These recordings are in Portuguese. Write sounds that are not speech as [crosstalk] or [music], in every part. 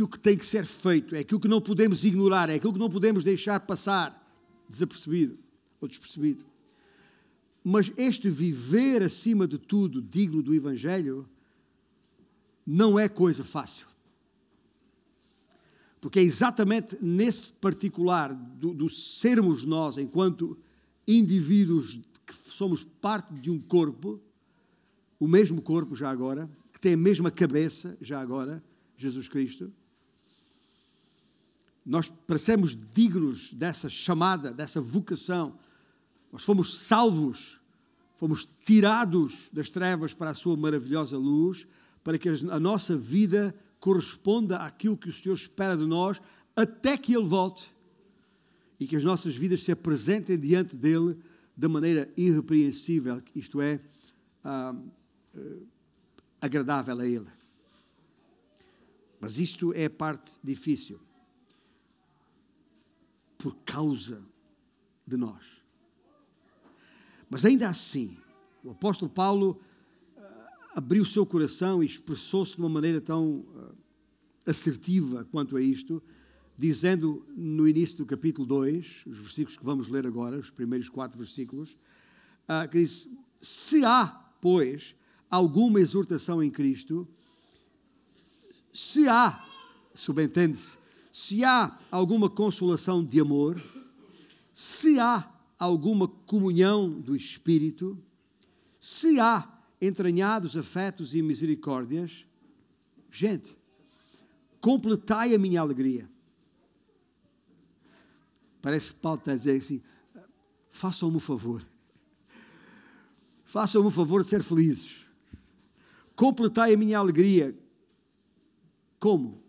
aquilo que tem que ser feito, é aquilo que não podemos ignorar, é aquilo que não podemos deixar passar desapercebido ou despercebido. Mas este viver acima de tudo digno do Evangelho não é coisa fácil. Porque é exatamente nesse particular do, do sermos nós, enquanto indivíduos que somos parte de um corpo, o mesmo corpo já agora, que tem a mesma cabeça já agora, Jesus Cristo, nós parecemos dignos dessa chamada, dessa vocação. Nós fomos salvos, fomos tirados das trevas para a sua maravilhosa luz, para que a nossa vida corresponda àquilo que o Senhor espera de nós, até que Ele volte e que as nossas vidas se apresentem diante dele da maneira irrepreensível, isto é, ah, ah, agradável a Ele. Mas isto é a parte difícil, por causa de nós. Mas ainda assim, o apóstolo Paulo abriu o seu coração e expressou-se de uma maneira tão uh, assertiva quanto a isto, dizendo no início do capítulo 2, os versículos que vamos ler agora, os primeiros quatro versículos, uh, que diz: Se há, pois, alguma exortação em Cristo, se há, subentende-se, se há alguma consolação de amor, se há alguma comunhão do Espírito, se há entranhados afetos e misericórdias, gente, completai a minha alegria. Parece que Paulo está a dizer assim: façam-me o favor, façam-me o favor de ser felizes, completai a minha alegria. Como?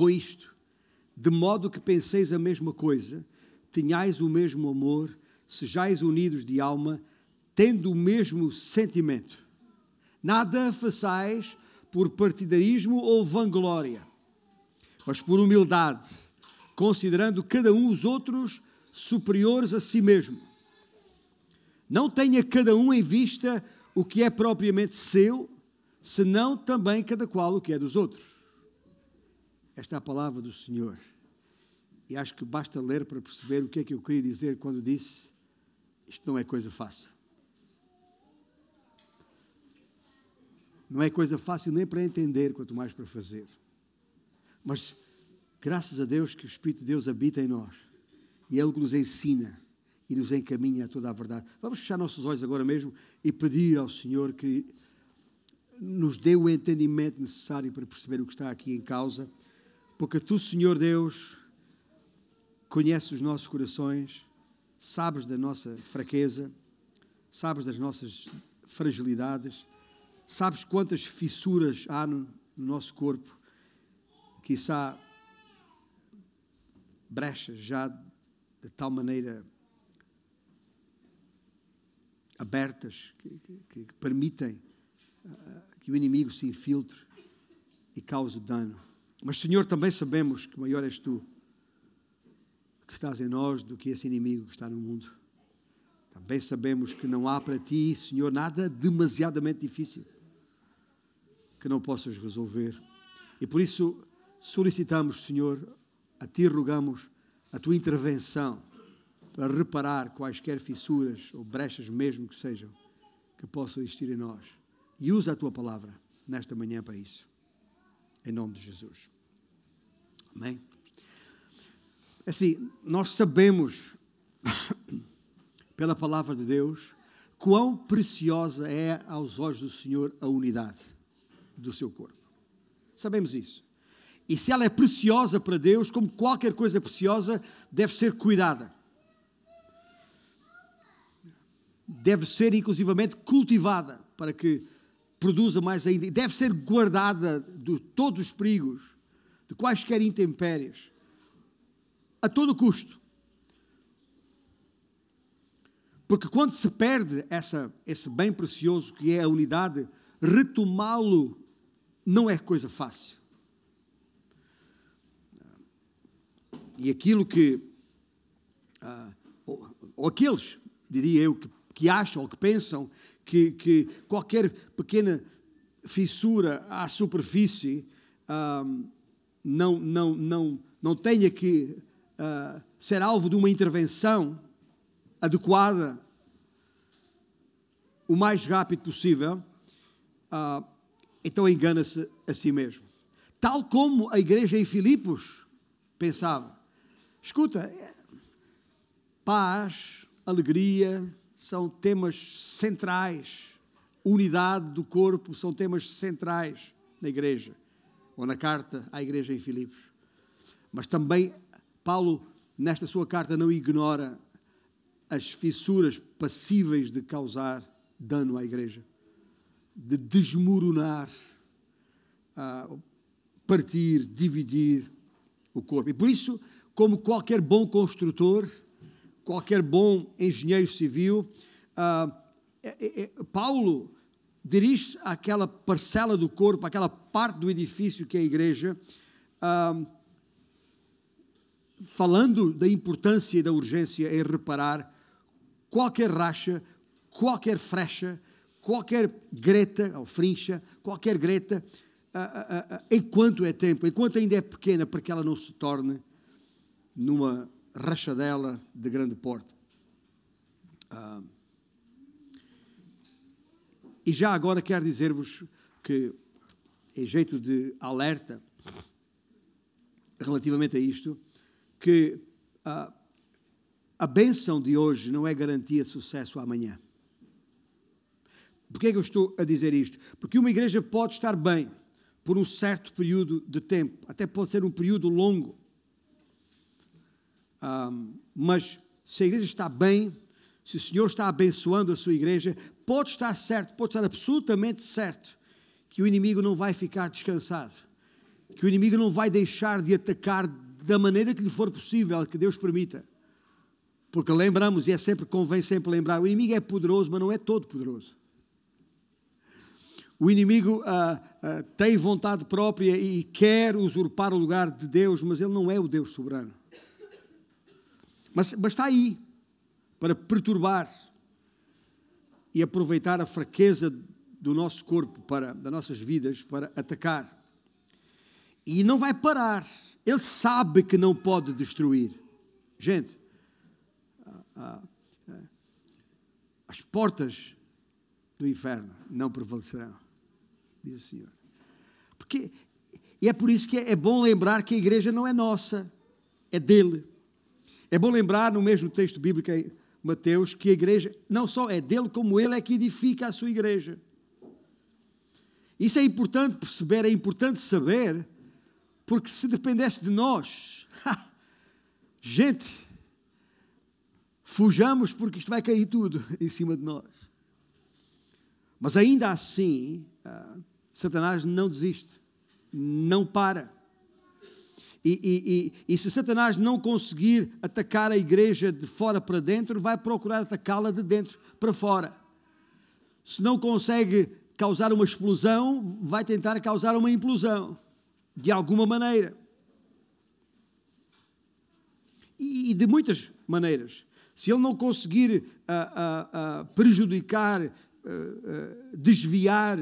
Com isto, de modo que penseis a mesma coisa, tenhais o mesmo amor, sejais unidos de alma, tendo o mesmo sentimento. Nada façais por partidarismo ou vanglória, mas por humildade, considerando cada um os outros superiores a si mesmo. Não tenha cada um em vista o que é propriamente seu, senão também cada qual o que é dos outros. Esta é a palavra do Senhor. E acho que basta ler para perceber o que é que eu queria dizer quando disse: isto não é coisa fácil. Não é coisa fácil nem para entender, quanto mais para fazer. Mas graças a Deus que o Espírito de Deus habita em nós e Ele que nos ensina e nos encaminha a toda a verdade. Vamos fechar nossos olhos agora mesmo e pedir ao Senhor que nos dê o entendimento necessário para perceber o que está aqui em causa, porque tu, Senhor Deus, conheces os nossos corações, sabes da nossa fraqueza, sabes das nossas fragilidades Sabes quantas fissuras há no, no nosso corpo? Quizá brechas já de tal maneira abertas que, que, que permitem uh, que o inimigo se infiltre e cause dano. Mas, Senhor, também sabemos que maior és tu que estás em nós do que esse inimigo que está no mundo. Também sabemos que não há para ti, Senhor, nada demasiadamente difícil que não possas resolver. E por isso solicitamos, Senhor, a Ti rogamos a Tua intervenção para reparar quaisquer fissuras ou brechas mesmo que sejam, que possam existir em nós. E usa a Tua palavra nesta manhã para isso. Em nome de Jesus. Amém? Assim, nós sabemos, [coughs] pela palavra de Deus, quão preciosa é aos olhos do Senhor a unidade do seu corpo. Sabemos isso. E se ela é preciosa para Deus, como qualquer coisa preciosa, deve ser cuidada. Deve ser, inclusivamente, cultivada para que produza mais ainda. E deve ser guardada de todos os perigos, de quaisquer intempéries, a todo custo. Porque quando se perde essa, esse bem precioso que é a unidade, retomá-lo não é coisa fácil. E aquilo que, ah, ou, aqueles, diria eu, que, que acham ou que pensam que, que, qualquer pequena fissura à superfície ah, não, não, não, não tenha que uh, ser alvo de uma intervenção adequada o mais rápido possível, uh, então engana-se a si mesmo. Tal como a igreja em Filipos pensava. Escuta, é, paz, alegria são temas centrais. Unidade do corpo são temas centrais na igreja, ou na carta à igreja em Filipos. Mas também Paulo, nesta sua carta, não ignora as fissuras passíveis de causar dano à igreja, de desmoronar, partir, dividir o corpo. E por isso, como qualquer bom construtor, qualquer bom engenheiro civil, é, é, é, Paulo dirige-se àquela parcela do corpo, àquela parte do edifício que é a igreja, falando da importância e da urgência em reparar qualquer racha, qualquer frecha, qualquer greta ou frincha, qualquer greta, uh, enquanto é tempo, enquanto ainda é pequena, para que ela não se torne numa rachadela de grande porte. e já agora quero dizer-vos que, em jeito de alerta relativamente a isto, que a bênção de hoje não é garantia de sucesso amanhã. Por que é que eu estou a dizer isto? Porque uma igreja pode estar bem por um certo período de tempo, até pode ser um período longo. Mas se a igreja está bem, se o Senhor está abençoando a sua igreja, pode estar certo, pode estar absolutamente certo que o inimigo não vai ficar descansado, que o inimigo não vai deixar de atacar da maneira que lhe for possível, que Deus permita. Porque lembramos, e é sempre, convém sempre lembrar, o inimigo é poderoso, mas não é todo poderoso. O inimigo ah, ah, tem vontade própria e quer usurpar o lugar de Deus, mas ele não é o Deus soberano. Mas, mas está aí para perturbar e aproveitar a fraqueza do nosso corpo, para, das nossas vidas, para atacar. E não vai parar. Ele sabe que não pode destruir. Gente, ah, as portas do inferno não prevalecerão diz o Senhor. Porque, e é por isso que é bom lembrar que a igreja não é nossa, é dele. É bom lembrar no mesmo texto bíblico em Mateus que a igreja não só é dele, como ele é que edifica a sua igreja. Isso é importante perceber, é importante saber, porque se dependesse de nós, [laughs] gente, fujamos porque isto vai cair tudo [laughs] em cima de nós. Mas ainda assim, ah, Satanás não desiste, não para. E, e, e, e, se Satanás não conseguir atacar a igreja de fora para dentro, vai procurar atacá-la de dentro para fora. Se não consegue causar uma explosão, vai tentar causar uma implosão, de alguma maneira. E, de muitas maneiras. Se ele não conseguir uh, uh, uh, prejudicar, desviar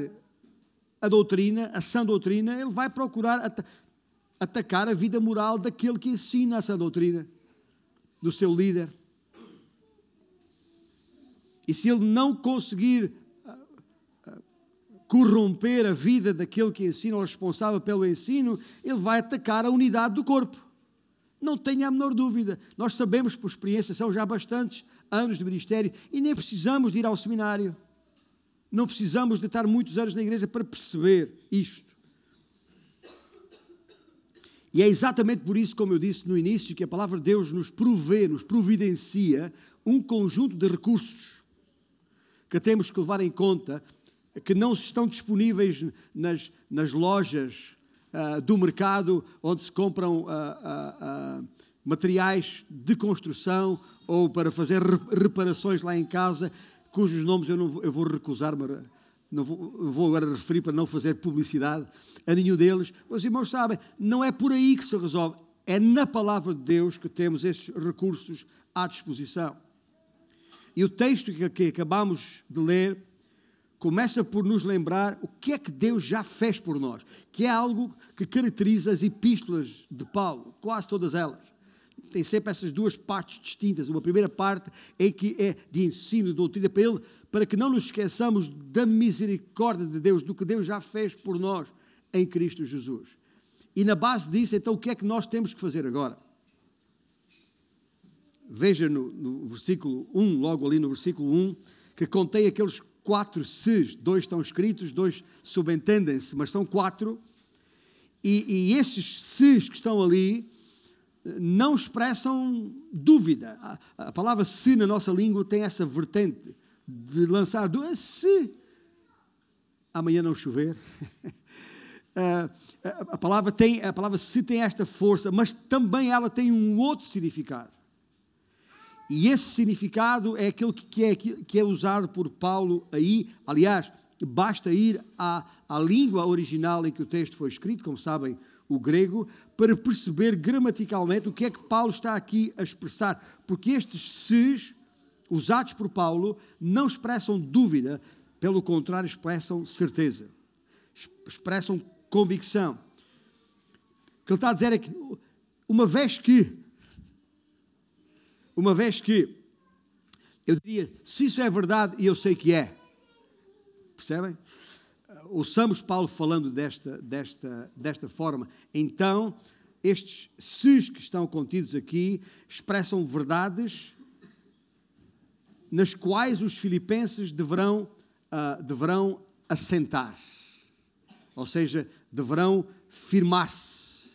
a doutrina, a sã doutrina, ele vai procurar atacar a vida moral daquele que ensina essa doutrina, do seu líder. E se ele não conseguir ah, ah, corromper a vida daquele que ensina, ou responsável pelo ensino, ele vai atacar a unidade do corpo. Não tenha a menor dúvida. Nós sabemos por experiência, são já bastantes anos de ministério e nem precisamos de ir ao seminário. Não precisamos de estar muitos anos na igreja para perceber isto. E é exatamente por isso, como eu disse no início, que a palavra de Deus nos provê, nos providencia um conjunto de recursos que temos que levar em conta, que não estão disponíveis nas, nas lojas uh, do mercado onde se compram uh, uh, materiais de construção ou para fazer reparações lá em casa cujos nomes eu, não, eu vou recusar-me, não vou, vou agora referir para não fazer publicidade a nenhum deles. Mas os irmãos sabem, não é por aí que se resolve. É na palavra de Deus que temos esses recursos à disposição. E o texto que, que acabamos de ler começa por nos lembrar o que é que Deus já fez por nós, que é algo que caracteriza as epístolas de Paulo, quase todas elas. Tem sempre essas duas partes distintas. Uma primeira parte é que é de ensino, de doutrina para ele, para que não nos esqueçamos da misericórdia de Deus, do que Deus já fez por nós em Cristo Jesus. E na base disso, então, o que é que nós temos que fazer agora? Veja no, no versículo 1, logo ali no versículo 1, que contém aqueles quatro se's, dois estão escritos, dois subentendem-se, mas são quatro, e, e esses se's que estão ali não expressam dúvida. A, a palavra se na nossa língua tem essa vertente de lançar dúvidas. Se amanhã não chover. [laughs] a palavra tem a palavra se tem esta força, mas também ela tem um outro significado. E esse significado é aquele que é, que é usado por Paulo aí. Aliás, basta ir à, à língua original em que o texto foi escrito, como sabem, o grego, para perceber gramaticalmente o que é que Paulo está aqui a expressar. Porque estes se's, usados por Paulo, não expressam dúvida, pelo contrário, expressam certeza, expressam convicção. O que ele está a dizer é que, uma vez que uma vez que eu diria, se isso é verdade, e eu sei que é, percebem? Ouçamos Paulo falando desta, desta, desta forma. Então, estes se's que estão contidos aqui expressam verdades nas quais os filipenses deverão, uh, deverão assentar, ou seja, deverão firmar-se,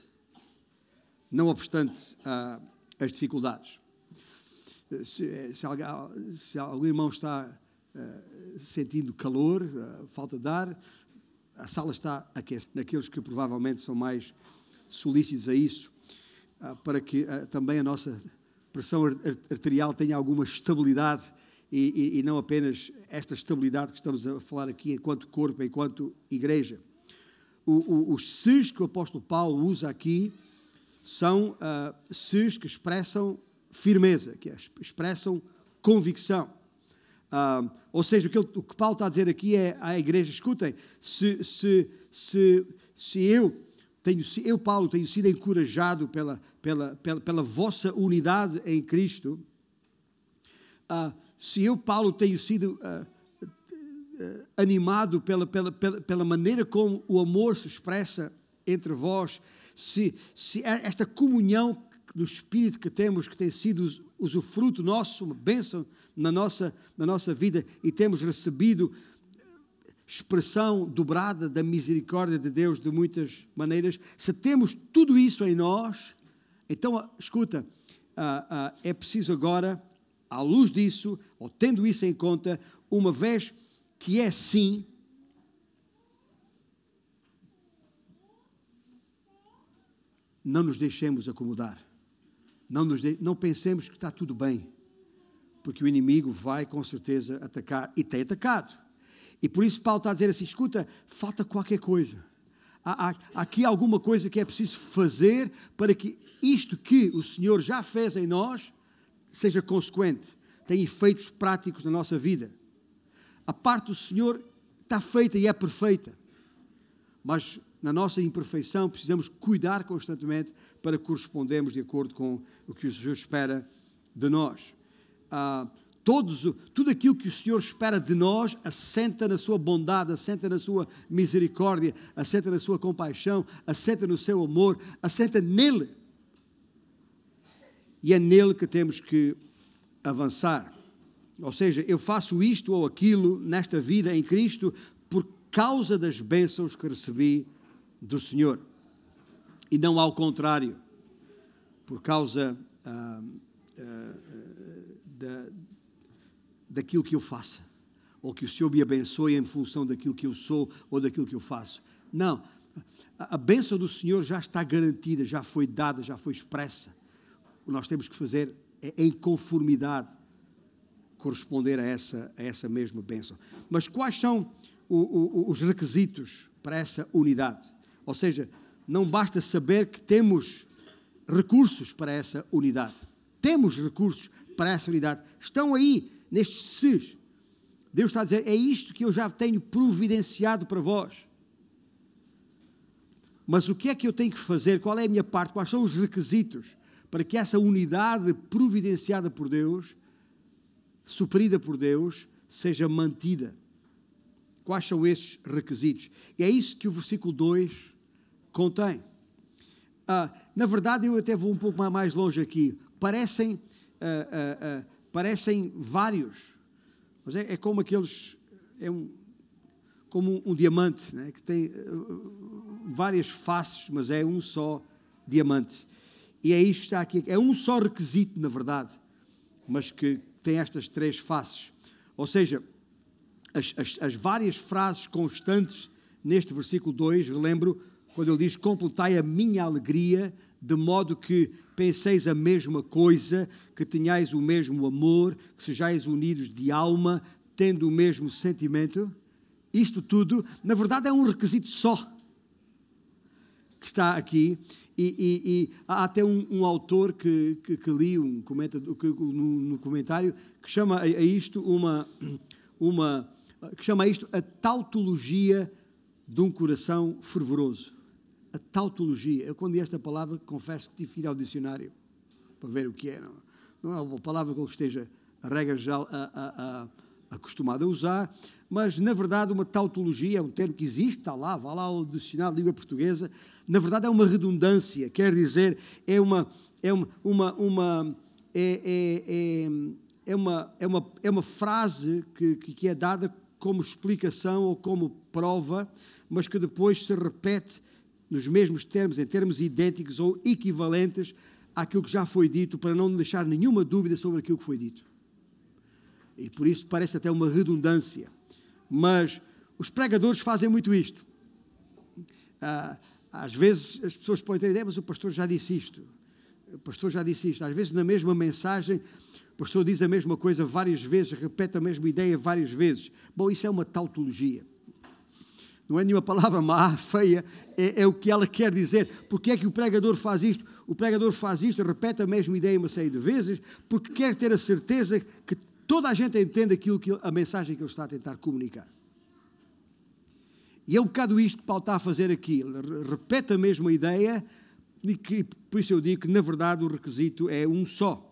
não obstante uh, as dificuldades. Se, se, alguém, se algum irmão está uh, sentindo calor, falta de ar, a sala está aquecida. Naqueles que provavelmente são mais solícitos a isso, uh, para que também a nossa pressão arterial tenha alguma estabilidade e, e, e, não apenas esta estabilidade que estamos a falar aqui enquanto corpo, enquanto igreja. O, o, os se's que o apóstolo Paulo usa aqui são uh, se's que expressam firmeza, que expressam convicção. Uh, ou seja, o que, ele, o que, Paulo está a dizer aqui é à igreja: escutem, se, se, se, se eu tenho, eu, Paulo, tenho sido encorajado pela, pela, pela, pela vossa unidade em Cristo, uh, se eu, Paulo, tenho sido uh, animado pela, pela, pela, pela maneira como o amor se expressa entre vós, se, se esta comunhão do Espírito que temos, que tem sido usufruto nosso, uma bênção na nossa, na nossa vida e temos recebido expressão dobrada da misericórdia de Deus de muitas maneiras. Se temos tudo isso em nós, então, escuta, uh, uh, é preciso agora, à luz disso, ou tendo isso em conta, uma vez que é assim, não nos deixemos acomodar. Não, nos de... não pensemos que está tudo bem, porque o inimigo vai com certeza atacar e tem atacado. E por isso Paulo está a dizer assim: escuta, falta qualquer coisa. Há, há, há aqui alguma coisa que é preciso fazer para que isto que o Senhor já fez em nós seja consequente, tenha efeitos práticos na nossa vida. A parte do Senhor está feita e é perfeita, mas na nossa imperfeição precisamos cuidar constantemente para correspondermos de acordo com o que o Senhor espera de nós. Ah, todos, tudo aquilo que o Senhor espera de nós assenta na sua bondade, assenta na sua misericórdia, assenta na sua compaixão, assenta no seu amor, assenta nele. E é nele que temos que avançar. Ou seja, eu faço isto ou aquilo nesta vida em Cristo por causa das bênçãos que recebi do Senhor e não ao contrário, por causa ah, ah, da, daquilo que eu faço, ou que o Senhor me abençoe em função daquilo que eu sou ou daquilo que eu faço. Não, a, a bênção do Senhor já está garantida, já foi dada, já foi expressa. O que nós temos que fazer é, em conformidade, corresponder a essa, a essa mesma bênção. Mas quais são o, o, os requisitos para essa unidade? Ou seja, não basta saber que temos recursos para essa unidade. Temos recursos para essa unidade. Estão aí, nestes se's. Deus está a dizer: é isto que eu já tenho providenciado para vós. Mas o que é que eu tenho que fazer? Qual é a minha parte? Quais são os requisitos para que essa unidade providenciada por Deus, suprida por Deus, seja mantida? Quais são esses requisitos? E é isso que o versículo 2 contém. Ah, na verdade, eu até vou um pouco mais longe aqui. Parecem, ah, ah, ah parecem vários mas é, é como aqueles. É um, como um, um diamante, né? que tem várias faces, mas é um só diamante. E é isto que está aqui. É um só requisito, na verdade, mas que tem estas três faces. Ou seja, as, as, as várias frases constantes neste versículo 2, relembro, quando ele diz: Completai a minha alegria, de modo que penseis a mesma coisa, que tenhais o mesmo amor, que sejais unidos de alma, tendo o mesmo sentimento. Isto tudo, na verdade, é um requisito só que está aqui. E, e, e há até um, um autor que, que, que, li um comenta, que, no, no, comentário que chama a, isto uma, uma que chama a isto a tautologia de um coração fervoroso a tautologia. Eu, quando li esta palavra, confesso que tive que ir ao dicionário para ver o que é. Não, não é uma palavra que eu esteja, a regra geral, a, a, acostumado a usar, mas, na verdade, uma tautologia é um termo que existe, está lá, vá lá ao dicionário de língua portuguesa. Na verdade, é uma redundância, quer dizer, é uma. É uma, uma, uma é, é, é, é, uma, é, uma, é uma frase que, que é dada como explicação ou como prova, mas que depois se repete nos mesmos termos, em termos idênticos ou equivalentes àquilo que já foi dito, para não deixar nenhuma dúvida sobre aquilo que foi dito. E por isso parece até uma redundância. Mas os pregadores fazem muito isto. Ah, às vezes as pessoas podem ter ideia, mas o pastor já disse isto. O pastor já disse isto. Às vezes, na mesma mensagem, o pastor diz a mesma coisa várias vezes, repete a mesma ideia várias vezes. Bom, isso é uma tautologia não é nenhuma palavra má, feia, é, é, o que ela quer dizer. Porque é que o pregador faz isto? O pregador faz isto, repete a mesma ideia uma série de vezes, porque quer ter a certeza que toda a gente entende aquilo que a mensagem que ele está a tentar comunicar. E é um bocado isto que Paulo está a fazer aqui. Ele repete a mesma ideia, e que, por isso eu digo que, na verdade, o requisito é um só.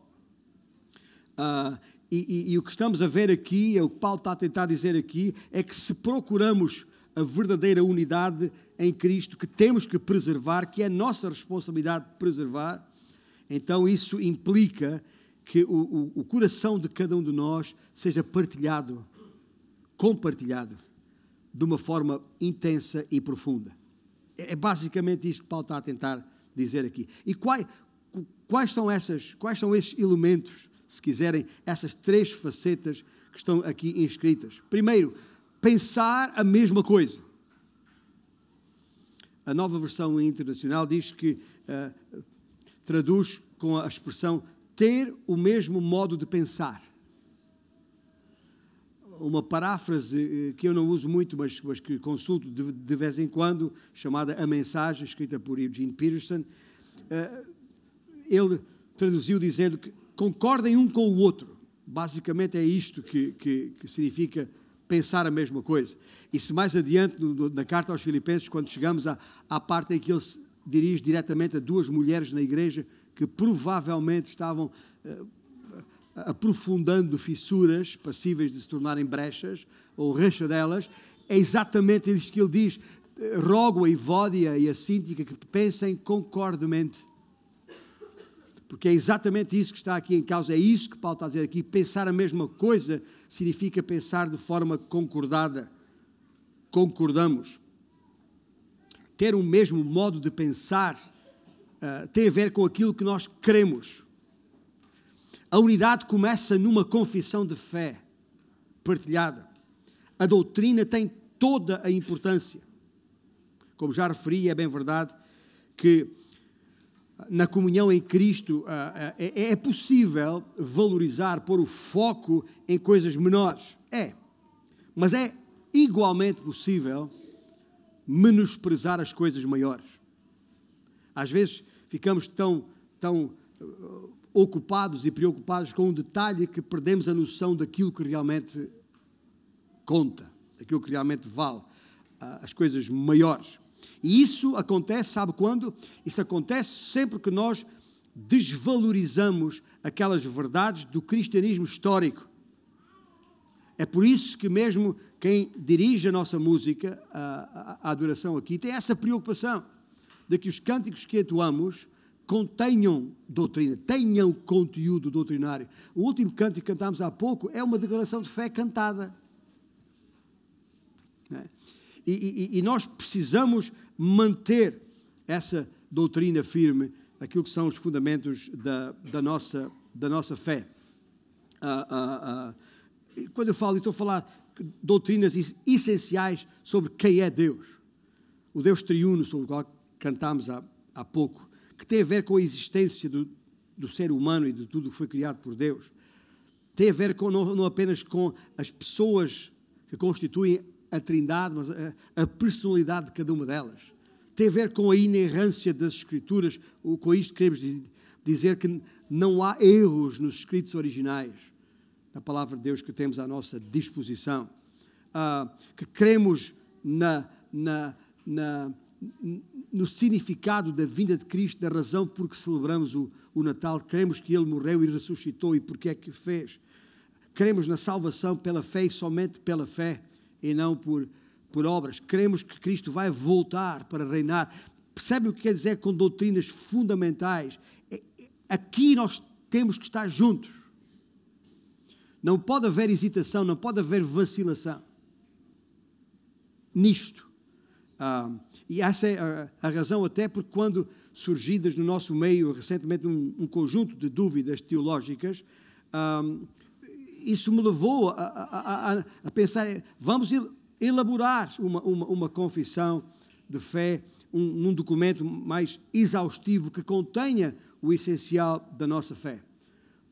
Uh, e, e, e o que estamos a ver aqui, é o que Paulo está a tentar dizer aqui, é que se procuramos a verdadeira unidade em Cristo que temos que preservar, que é nossa responsabilidade preservar, então isso implica que o, o, o coração de cada um de nós seja partilhado, compartilhado, de uma forma intensa e profunda. É, é basicamente isto que Paulo está a tentar dizer aqui. E quais, quais são essas, quais são esses elementos, se quiserem, essas três facetas que estão aqui inscritas? Primeiro, pensar a mesma coisa. A nova versão internacional diz que uh, traduz com a expressão ter o mesmo modo de pensar. Uma paráfrase eh, que eu não uso muito, mas, mas que consulto de, de, vez em quando, chamada A Mensagem, escrita por Eugene Peterson, uh, ele traduziu dizendo que concordem um com o outro. Basicamente é isto que, que, que significa pensar a mesma coisa. Se mais adiante, na carta aos Filipenses, quando chegamos à, à parte em que ele se dirige diretamente a duas mulheres na igreja que provavelmente estavam uh, aprofundando fissuras passíveis de se tornarem brechas ou delas, é exatamente isto que ele diz. Rogo a Ivódia e a Cíntica que pensem concordemente porque é exatamente isso que está aqui em causa, é isso que Paulo está a dizer aqui. Pensar a mesma coisa significa pensar de forma concordada. Concordamos. Ter o mesmo modo de pensar uh, tem a ver com aquilo que nós queremos. A unidade começa numa confissão de fé partilhada. A doutrina tem toda a importância. Como já referi, é bem verdade que na comunhão em Cristo ah, ah, é, é possível valorizar, pôr o foco em coisas menores. É. Mas é igualmente possível menosprezar as coisas maiores. Às vezes ficamos tão, tão uh, ocupados e preocupados com um detalhe que perdemos a noção daquilo que realmente conta, aquilo que realmente vale, ah, as coisas maiores. E isso acontece, sabe quando? Isso acontece sempre que nós desvalorizamos aquelas verdades do cristianismo histórico. É por isso que mesmo quem dirige a nossa música, a, a, a adoração aqui, tem essa preocupação de que os cânticos que atuamos contenham doutrina, tenham conteúdo doutrinário. O último canto que cantámos há pouco é uma declaração de fé cantada. É? E, e, e, nós precisamos manter essa doutrina firme, aquilo que são os fundamentos da, da, nossa, da nossa fé. Ah, ah, ah, quando eu falo, estou a falar doutrinas essenciais sobre quem é Deus. O Deus triuno, sobre o qual cantámos há, há pouco que tem a ver com a existência do, do ser humano e de tudo que foi criado por Deus. Tem a ver com, não, não apenas com as pessoas que constituem a Trindade, mas a, a, personalidade de cada uma delas. Tem a ver com a inerrância das Escrituras. Com isto queremos dizer que não há erros nos escritos originais da palavra de Deus que temos à nossa disposição. Ah, que cremos na, na, na, no significado da vinda de Cristo, da razão por que celebramos o, o Natal. Cremos que Ele morreu e ressuscitou e porque é que fez. Cremos na salvação pela fé e somente pela fé e não por, por obras. Cremos que Cristo vai voltar para reinar. Percebe o que quer dizer com doutrinas fundamentais? É, é, aqui nós temos que estar juntos. Não pode haver hesitação, não pode haver vacilação. Nisto. Ah, e essa é a, a, razão, até porque, quando surgidas no nosso meio recentemente um, um conjunto de dúvidas teológicas, um, isso me levou a, a, a, pensar: vamos elaborar uma, uma, uma confissão de fé, um, num documento mais exaustivo que contenha o essencial da nossa fé,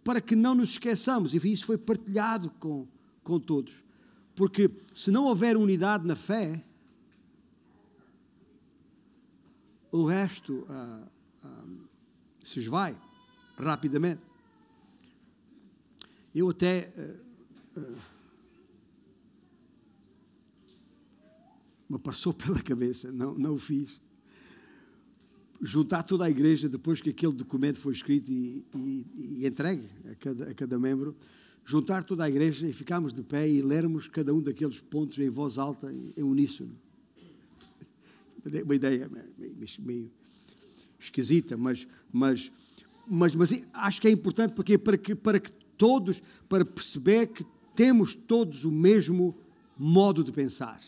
para que não nos esqueçamos, e isso foi partilhado com, com todos, porque se não houver unidade na fé, o resto ah, ah, se esvai rapidamente. Eu até ah, me passou pela cabeça, não, não o fiz. Juntar toda a igreja depois que aquele documento foi escrito e, e, e entregue a cada, a cada membro, juntar toda a igreja e ficarmos de pé e lermos cada um daqueles pontos em voz alta, em uníssono uma ideia meio esquisita, mas, mas, mas, mas acho que é importante porque para que, para que todos, para perceber que temos todos o mesmo modo de pensar,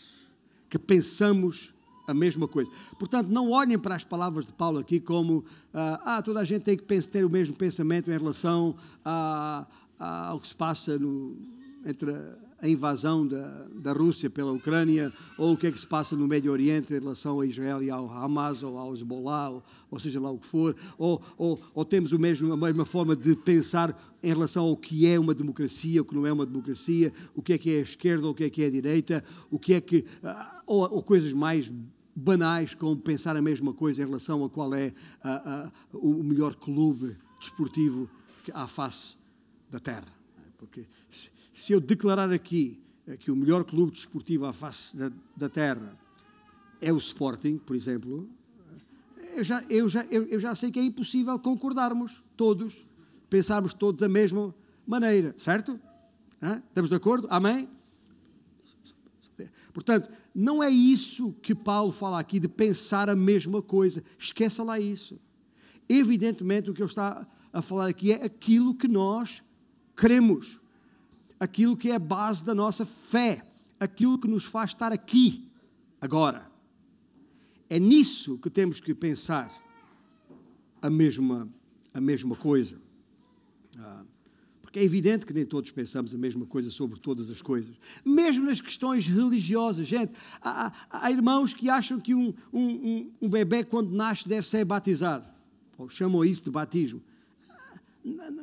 que pensamos a mesma coisa. Portanto, não olhem para as palavras de Paulo aqui como ah, ah toda a gente tem que ter o mesmo pensamento em relação a, a, ao que se passa no, entre a invasão da, da Rússia pela Ucrânia, ou o que é que se passa no Médio Oriente em relação a Israel e ao Hamas, ou ao Hezbollah, ou, ou seja lá o que for, ou, ou, ou temos o mesmo, a mesma forma de pensar em relação ao que é uma democracia, o que não é uma democracia, o que é que é a esquerda, o que é que é a direita, o que é que. Ah, ou, ou coisas mais banais, como pensar a mesma coisa em relação a qual é a, a, o melhor clube desportivo à face da Terra. Porque se eu declarar aqui eh, que o melhor clube desportivo à face da, da Terra é o Sporting, por exemplo, eh, eu já, eu, já, eu, eu já sei que é impossível concordarmos todos, pensarmos todos da mesma maneira, certo? Hã? Estamos de acordo? Amém? Portanto, não é isso que Paulo fala aqui de pensar a mesma coisa. Esqueça lá isso. Evidentemente, o que ele está a falar aqui é aquilo que nós queremos aquilo que é a base da nossa fé, aquilo que nos faz estar aqui, agora. É nisso que temos que pensar a mesma, a mesma coisa. Ah, porque é evidente que nem todos pensamos a mesma coisa sobre todas as coisas. Mesmo nas questões religiosas, gente. Há, há, há irmãos que acham que um, um, um, bebê, quando nasce, deve ser batizado. Ou chamam isso de batismo.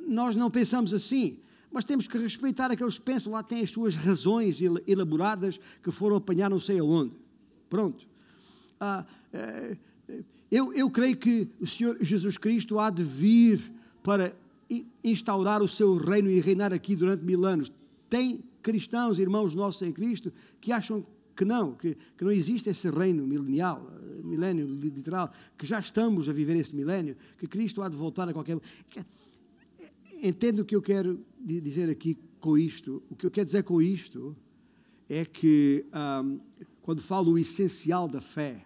Nós não pensamos assim mas temos que respeitar aqueles que pensam, lá têm as suas razões elaboradas que foram apanhar não sei aonde. Pronto. Ah, eh, eu, eu creio que o Senhor Jesus Cristo há de vir para instaurar o seu reino e reinar aqui durante mil anos. Tem cristãos, irmãos nossos em Cristo, que acham que não, que, que não existe esse reino milenial, milénio literal, que já estamos a viver esse milénio, que Cristo há de voltar a qualquer. Entendo o que eu quero dizer aqui com isto. O que eu quero dizer com isto é que um, quando falo o essencial da fé,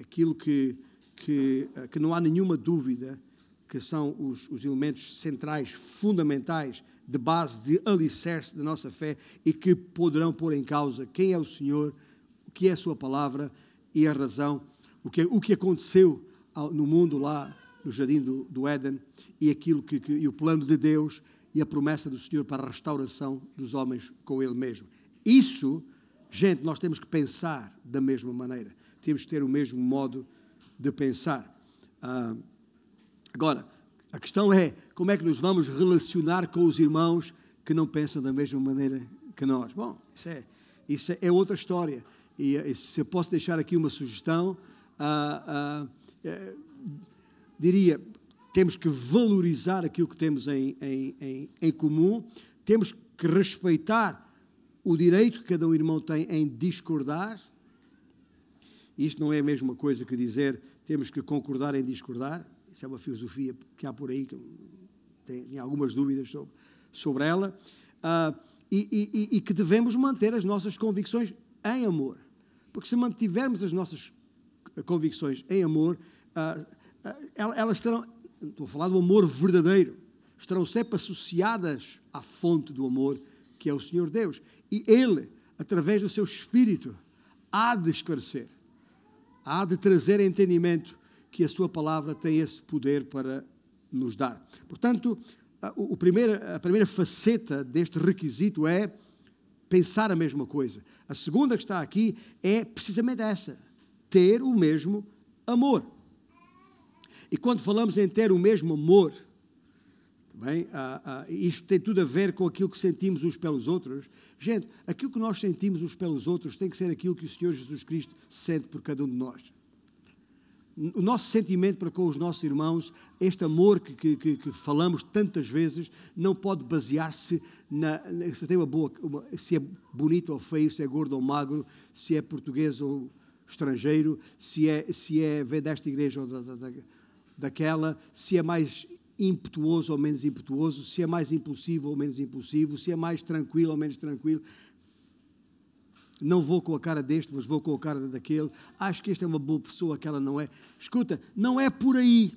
aquilo que, que, que não há nenhuma dúvida que são os, os elementos centrais, fundamentais de base, de alicerce da nossa fé e que poderão pôr em causa quem é o Senhor, o que é a Sua palavra e a razão, o que, o que aconteceu no mundo lá no jardim do, do Éden e aquilo que, que, e o plano de Deus e a promessa do Senhor para a restauração dos homens com Ele mesmo. Isso, gente, nós temos que pensar da mesma maneira, temos que ter o mesmo modo de pensar. Ah, agora, a questão é como é que nos vamos relacionar com os irmãos que não pensam da mesma maneira que nós. Bom, isso é, isso é outra história. E, e se eu posso deixar aqui uma sugestão, ah, ah, é, diria, temos que valorizar aquilo que temos em, em, em, em comum, temos que respeitar o direito que cada um irmão tem em discordar. Isto não é a mesma coisa que dizer temos que concordar em discordar. Isso é uma filosofia que há por aí, que tem algumas dúvidas sobre, sobre ela. Uh, e, e, e que devemos manter as nossas convicções em amor. Porque se mantivermos as nossas convicções em amor, uh, elas estarão, estou a falar do amor verdadeiro, estarão sempre associadas à fonte do amor, que é o Senhor Deus. E Ele, através do seu Espírito, há de esclarecer, há de trazer entendimento que a sua palavra tem esse poder para nos dar. Portanto, primeiro, a primeira faceta deste requisito é pensar a mesma coisa. A segunda que está aqui é precisamente essa: ter o mesmo amor. E quando falamos em ter o mesmo amor, bem, ah, ah, isto tem tudo a ver com aquilo que sentimos uns pelos outros. Gente, aquilo que nós sentimos uns pelos outros tem que ser aquilo que o Senhor Jesus Cristo sente por cada um de nós o nosso sentimento para com os nossos irmãos, este amor que, que, que falamos tantas vezes, não pode basear-se na, se tem uma boa, uma, se é bonito ou feio, se é gordo ou magro, se é português ou estrangeiro, se é, se é vem desta igreja ou da, da, daquela, se é mais impetuoso ou menos impetuoso, se é mais impulsivo ou menos impulsivo, se é mais tranquilo ou menos tranquilo. Não vou com a cara deste, mas vou com a cara daquele. Acho que esta é uma boa pessoa, aquela não é. Escuta, não é por aí.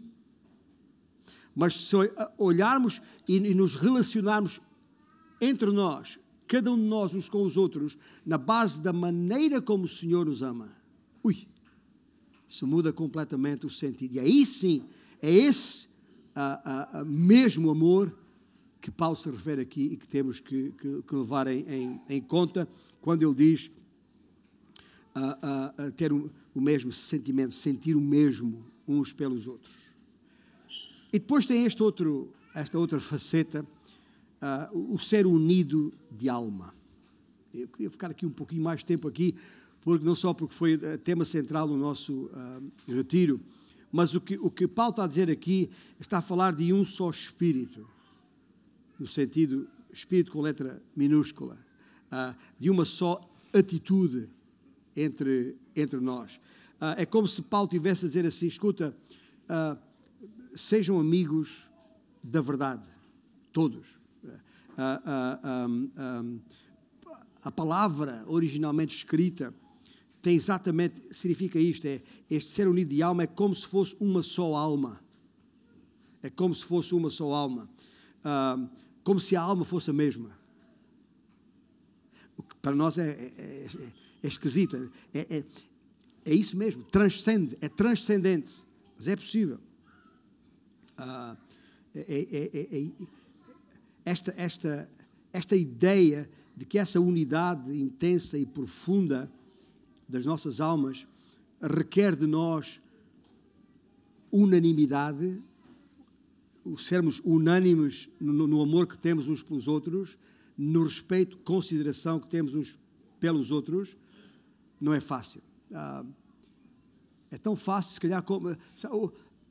Mas se olharmos e nos relacionarmos entre nós, cada um de nós uns com os outros, na base da maneira como o Senhor nos ama, ui, isso muda completamente o sentido. E aí sim, é esse a, a, a mesmo amor que Paulo se refere aqui e que temos que, que, que levar em, em, em, conta quando ele diz a, ter o, o, mesmo sentimento, sentir o mesmo uns pelos outros. E depois tem este outro, esta outra faceta, o ser unido de alma. Eu queria ficar aqui um pouquinho mais tempo aqui, porque não só porque foi tema central do nosso uh, retiro, mas o que, o que Paulo está a dizer aqui está a falar de um só espírito no sentido espírito com letra minúscula, ah, de uma só atitude entre, entre nós. Ah, é como se Paulo tivesse a dizer assim: escuta, sejam amigos da verdade, todos. a palavra originalmente escrita tem exatamente, significa isto, é este ser unido de alma é como se fosse uma só alma. É como se fosse uma só alma. Uh, como se a alma fosse a mesma. O que para nós é, é, é, é esquisito. É, é, é, isso mesmo, transcende, é transcendente. Mas é possível. Ah, é, esta, esta, esta ideia de que essa unidade intensa e profunda das nossas almas requer de nós unanimidade sermos unânimes no, no, amor que temos uns pelos outros, no respeito, consideração que temos uns pelos outros, não é fácil. Ah, é tão fácil, se calhar, como,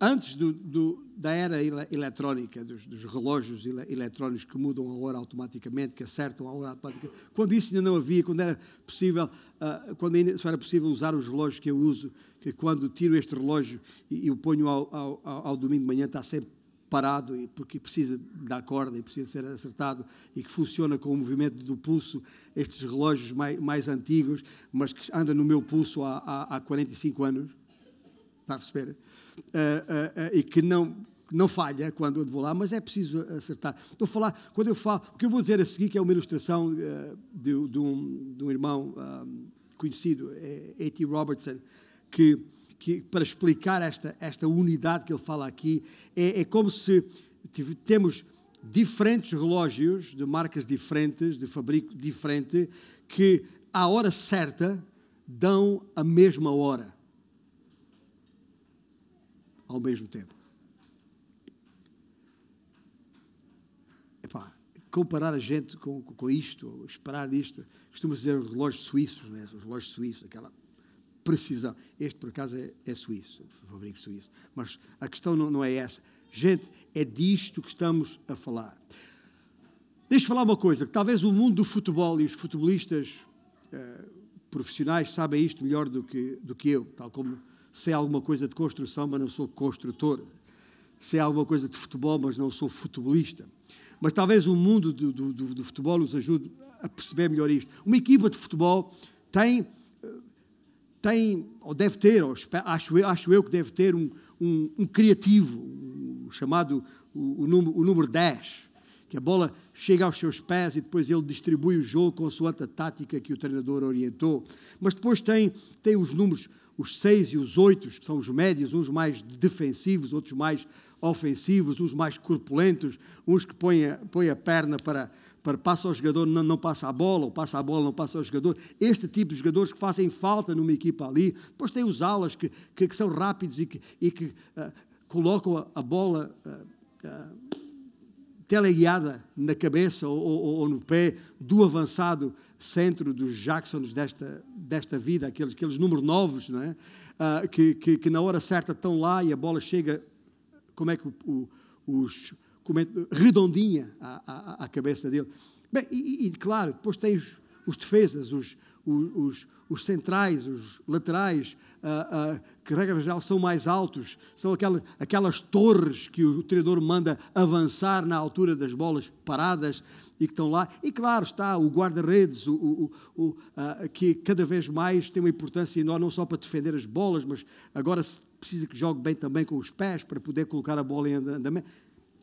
antes do, do, da era eletrónica, dos, dos relógios ele, eletrónicos que mudam a hora automaticamente, que acertam a hora automaticamente, quando isso ainda não havia, quando era possível, uh, quando ainda só era possível usar os relógios que eu uso, que quando tiro este relógio e, e o ponho ao, ao, ao, domingo de manhã está sempre parado porque precisa da corda e precisa ser acertado e que funciona com o movimento do pulso, estes relógios mais, mais antigos, mas que andam no meu pulso há, há, há 45 anos, está a perceber? Uh, uh, e que não, não falha quando eu vou lá, mas é preciso acertar. Estou a falar, quando eu falo, o que eu vou dizer a seguir, que é uma ilustração de, de, um, de um irmão conhecido, é A.T. Robertson, que, que para explicar esta, esta unidade que ele fala aqui, é, é como se temos diferentes relógios de marcas diferentes, de fabrico diferente, que à hora certa dão a mesma hora ao mesmo tempo. Epá, comparar a gente com, com isto, esperar disto, costuma dizer os relógios suíços, né? os relógios suíços, aquela precisão. Este, por acaso, é, é suíço, fabrico suíço. Mas a questão não, não é essa. Gente, é disto que estamos a falar. Deixa-me falar uma coisa, que talvez o mundo do futebol e os futebolistas eh, profissionais sabem isto melhor do que, do que eu, tal como sei alguma coisa de construção, mas não sou construtor. Sei alguma coisa de futebol, mas não sou futebolista. Mas talvez o mundo do, do, do futebol nos ajude a perceber melhor isto. Uma equipa de futebol tem, tem ou deve ter, ou acho, eu, acho eu que deve ter um, um, um criativo, um, chamado o, o, número, o número 10, que a bola chega aos seus pés e depois ele distribui o jogo consoante a tática que o treinador orientou. Mas depois tem, tem os números os seis e os oito, que são os médios, uns mais defensivos, outros mais ofensivos, uns mais corpulentos, uns que põem a, põem a perna para, para passa ao jogador, não, não passa a bola, ou passa a bola, não passa ao jogador. Este tipo de jogadores que fazem falta numa equipa ali. Depois tem os alas que, que, que são rápidos e que, e que uh, colocam a, a bola uh, uh, teleguiada na cabeça ou, ou, ou no pé do avançado centro dos Jacksons desta, desta vida, aqueles, aqueles números novos, não é? Uh, que, que, que, na hora certa estão lá e a bola chega, como é que o, o, os, é, redondinha à, à, à, cabeça dele. Bem, e, e, claro, depois tem os, os defesas, os, os, os centrais, os laterais, uh, uh, que regra geral são mais altos, são aquelas, aquelas torres que o treinador manda avançar na altura das bolas paradas e que estão lá. E claro, está o guarda-redes, o, o, o, uh, que cada vez mais tem uma importância enorme, não só para defender as bolas, mas agora se precisa que jogue bem também com os pés para poder colocar a bola em andamento.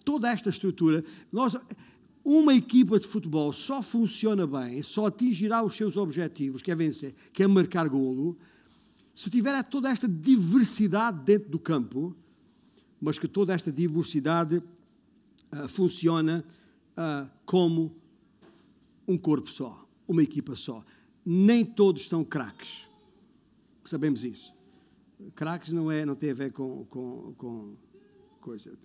Toda esta estrutura, nós, uma equipa de futebol só funciona bem, só atingirá os seus objetivos, que é vencer, que é marcar golo, se tiver toda esta diversidade dentro do campo, mas que toda esta diversidade uh, funciona como um corpo só, uma equipa só. Nem todos são craques. Sabemos isso. Craques não, é, não tem a ver com, com, com coisa.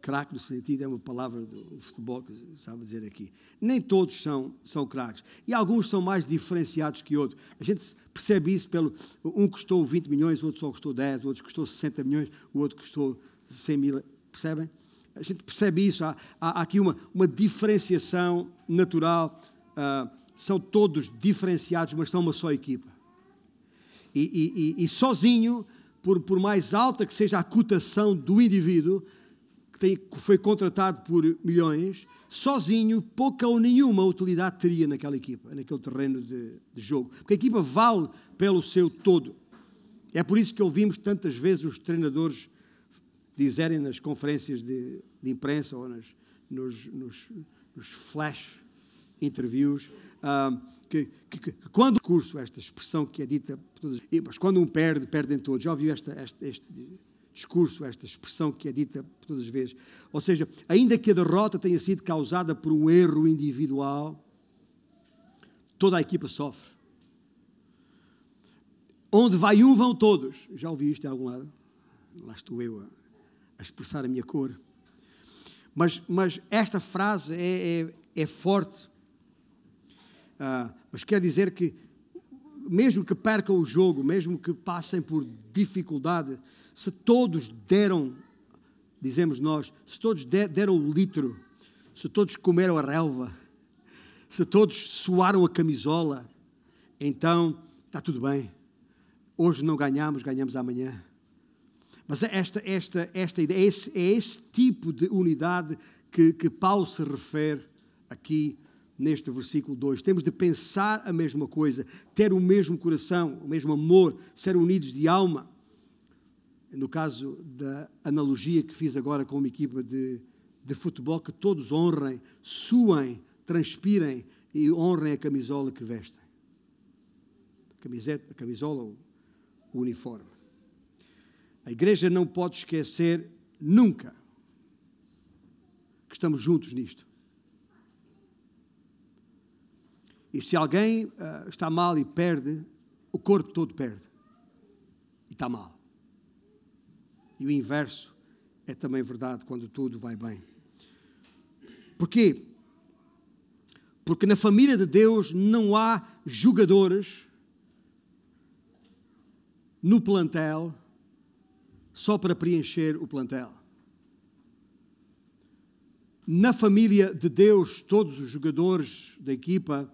Craque no sentido é uma palavra do futebol que sabe dizer aqui. Nem todos são, são craques. E alguns são mais diferenciados que outros. A gente percebe isso pelo. Um custou 20 milhões, o outro só custou 10, o outro custou 60 milhões, o outro custou 100 mil. Percebem? A gente percebe isso. Há, há aqui uma, uma diferenciação natural. Uh, são todos diferenciados, mas são uma só equipa. E, e, e, e sozinho, por, por mais alta que seja a cotação do indivíduo, que, tem, que foi contratado por milhões, sozinho, pouca ou nenhuma utilidade teria naquela equipa, naquele terreno de, de, jogo. Porque a equipa vale pelo seu todo. É por isso que ouvimos tantas vezes os treinadores dizerem nas conferências de, de imprensa ou nas, nos, nos, nos, flash interviews uh, que, que, que, quando curso, esta expressão que é dita, mas quando um perde, perdem todos. Já ouviu esta, esta, este discurso, esta expressão que é dita todas as vezes? Ou seja, ainda que a derrota tenha sido causada por um erro individual, toda a equipa sofre. Onde vai um, vão todos. Já ouvi isto em algum lado? Lá estou eu a a expressar a minha cor. Mas, mas esta frase é, é, é forte. Uh, mas quer dizer que, mesmo que percam o jogo, mesmo que passem por dificuldade, se todos deram dizemos nós, se todos deram o litro, se todos comeram a relva, se todos suaram a camisola, então está tudo bem. Hoje não ganhamos, ganhamos amanhã. Mas é esta, esta, esta ideia, é esse, é esse tipo de unidade que, que Paulo se refere aqui neste versículo 2. Temos de pensar a mesma coisa, ter o mesmo coração, o mesmo amor, ser unidos de alma. No caso da analogia que fiz agora com uma equipa de, de futebol, que todos honrem, suem, transpirem e honrem a camisola que vestem. A, camiseta, a camisola, o, o uniforme. A igreja não pode esquecer nunca que estamos juntos nisto. E se alguém uh, está mal e perde, o corpo todo perde. E está mal. E o inverso é também verdade quando tudo vai bem. Porquê? Porque na família de Deus não há jogadores no plantel só para preencher o plantel. Na família de Deus, todos os jogadores da equipa,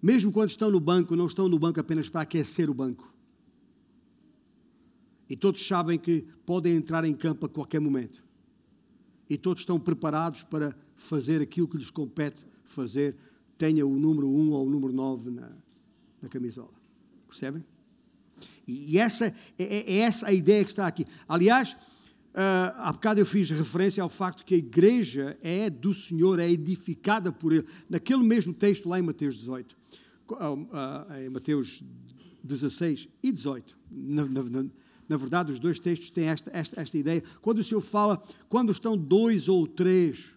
mesmo quando estão no banco, não estão no banco apenas para aquecer o banco. E todos sabem que podem entrar em campo a qualquer momento. E todos estão preparados para fazer aquilo que lhes compete fazer, tenha o número 1 ou o número 9 na, na camisola. Percebem? E essa é, é, é essa a ideia que está aqui. Aliás, Uh, há bocado eu fiz referência ao facto que a igreja é do Senhor, é edificada por Ele. Naquele mesmo texto, lá em Mateus 18, uh, uh, em Mateus 16 e 18, na, na, na, verdade, os dois textos têm esta, esta, esta ideia. Quando o Senhor fala, quando estão dois ou três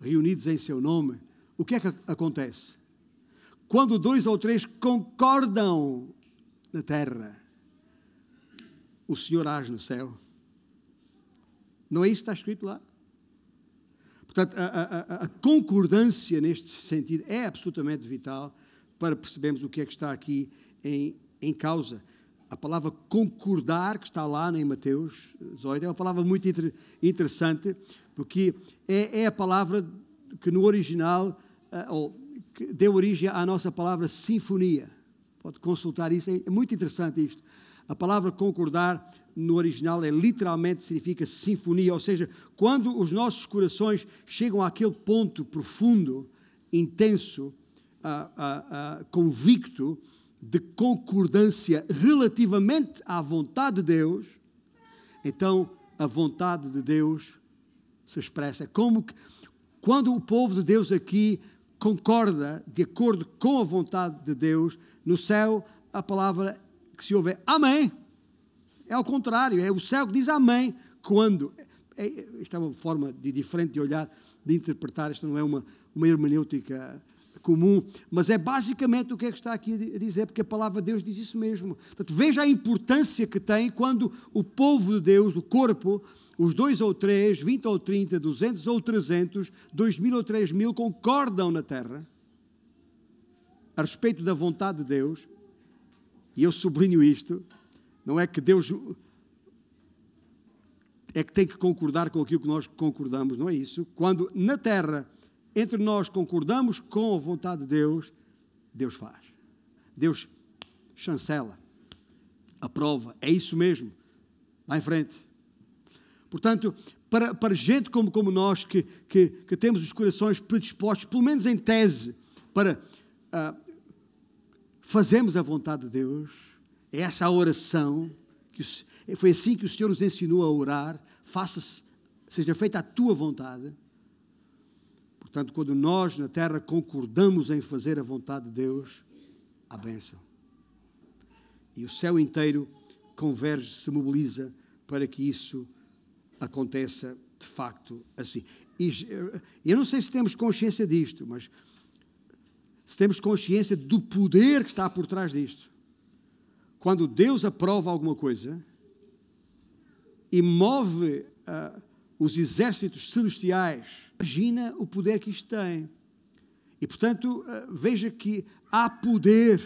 reunidos em seu nome, o que é que acontece? Quando dois ou três concordam na terra, o Senhor age no céu. Não é isso que está escrito lá? Portanto, a, a, a, concordância neste sentido é absolutamente vital para percebermos o que é que está aqui em, em causa. A palavra concordar, que está lá em Mateus 18, é uma palavra muito inter, interessante, porque é, é, a palavra que no original, uh, ou, que deu origem à nossa palavra sinfonia. Pode consultar isso, é muito interessante isto. A palavra concordar no original é literalmente significa sinfonia, ou seja, quando os nossos corações chegam àquele ponto profundo, intenso, uh, uh, uh, convicto de concordância relativamente à vontade de Deus, então a vontade de Deus se expressa. É como que quando o povo de Deus aqui concorda de acordo com a vontade de Deus, no céu a palavra que se ouve é Amém. É ao contrário, é o céu que diz Amém quando. É, isto é uma forma de, diferente de olhar, de interpretar, isto não é uma, uma hermenêutica comum, mas é basicamente o que é que está aqui a dizer, porque a palavra de Deus diz isso mesmo. Portanto, veja a importância que tem quando o povo de Deus, o corpo, os dois ou três, vinte ou trinta, duzentos ou trezentos, dois mil ou três mil, concordam na terra a respeito da vontade de Deus e eu sublinho isto, não é que Deus é que tem que concordar com aquilo que nós concordamos, não é isso? Quando na terra entre nós concordamos com a vontade de Deus, Deus faz. Deus chancela, aprova, é isso mesmo. Vai em frente. Portanto, para, para gente como, como nós, que, que, que temos os corações predispostos, pelo menos em tese, para uh, fazemos a vontade de Deus, é essa a oração, que foi assim que o Senhor nos ensinou a orar, faça seja feita a tua vontade. Portanto, quando nós na terra concordamos em fazer a vontade de Deus, a bênção. E o céu inteiro converge, se mobiliza para que isso aconteça de facto assim. E eu não sei se temos consciência disto, mas se temos consciência do poder que está por trás disto. Quando Deus aprova alguma coisa e move uh, os exércitos celestiais, imagina o poder que isto tem. E portanto, uh, veja que há poder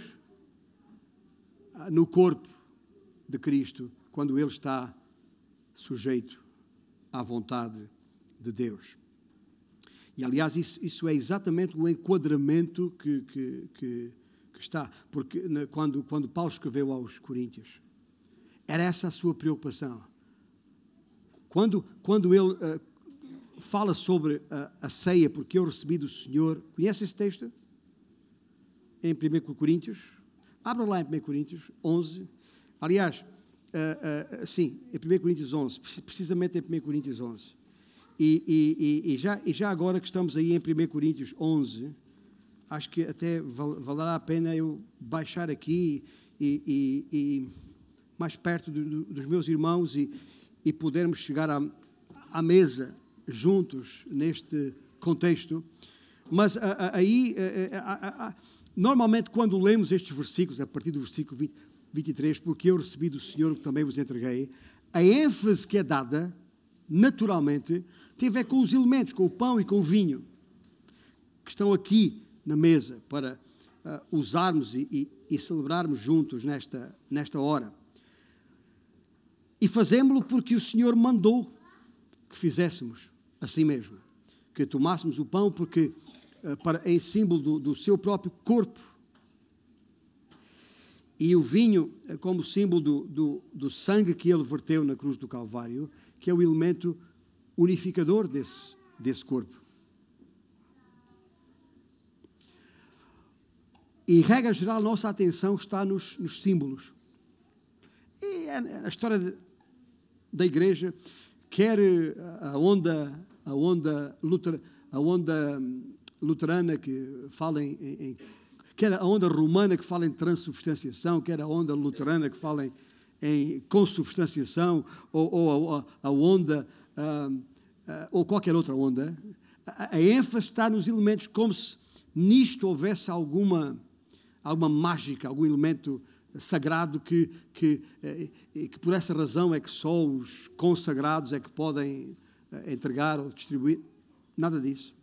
uh, no corpo de Cristo quando ele está sujeito à vontade de Deus. E, aliás, isso, isso é exatamente o enquadramento que, que, que, que está. Porque quando, quando Paulo escreveu aos Coríntios, era essa a sua preocupação. Quando, quando ele uh, fala sobre a, a, ceia, porque eu recebi do Senhor, conhece esse texto? Em 1 Coríntios. Abra lá em 1 Coríntios 11. Aliás, uh, uh, sim, em 1 Coríntios 11, precisamente em 1 Coríntios 11. E, e, e, já, e já agora que estamos aí em 1 Coríntios 11, acho que até val, valerá a pena eu baixar aqui e, e mais perto do, do, dos meus irmãos e, e podermos chegar à, à mesa juntos neste contexto. Mas aí, normalmente, quando lemos estes versículos, a partir do versículo 20, 23, porque eu recebi do Senhor que também vos entreguei, a ênfase que é dada, naturalmente, tem a ver com os elementos, com o pão e com o vinho, que estão aqui na mesa para uh, usarmos e, e, e, celebrarmos juntos nesta, nesta hora. E fazemos-lo porque o Senhor mandou que fizéssemos assim mesmo, que tomássemos o pão porque uh, para em símbolo do, do seu próprio corpo e o vinho como símbolo do, do, do, sangue que ele verteu na cruz do Calvário, que é o elemento unificador desse, desse corpo. E, regra geral, nossa atenção está nos, nos símbolos. E a história de, da igreja, quer a onda, a onda, luter, a onda luterana que fala em, em, quer a onda romana que fala em transubstanciação, quer a onda luterana que fala em, em consubstanciação, ou, ou a, a, onda uh, ou qualquer outra onda, a, a ênfase está nos elementos, como se nisto houvesse alguma, alguma mágica, algum elemento sagrado que, que, eh, que por essa razão é que só os consagrados é que podem eh, entregar ou distribuir. Nada disso.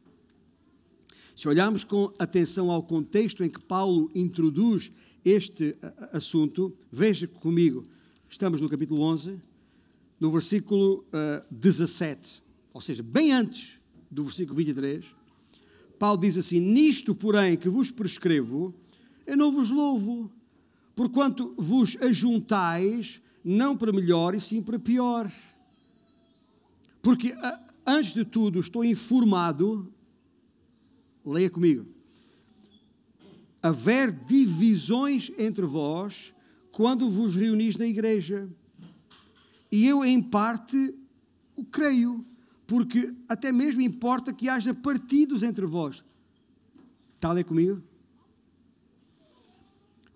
Se olharmos com atenção ao contexto em que Paulo introduz este assunto, veja comigo, estamos no capítulo 11, no versículo uh, 17 ou seja, bem antes do versículo 23, Paulo diz assim: Nisto, porém, que vos prescrevo, eu não vos louvo, porquanto vos ajuntais, não para melhor e sim para pior. Porque, antes de tudo, estou informado, leia comigo, haver divisões entre vós quando vos reunis na igreja. E eu, em parte, o creio porque até mesmo importa que haja partidos entre vós. A ler comigo?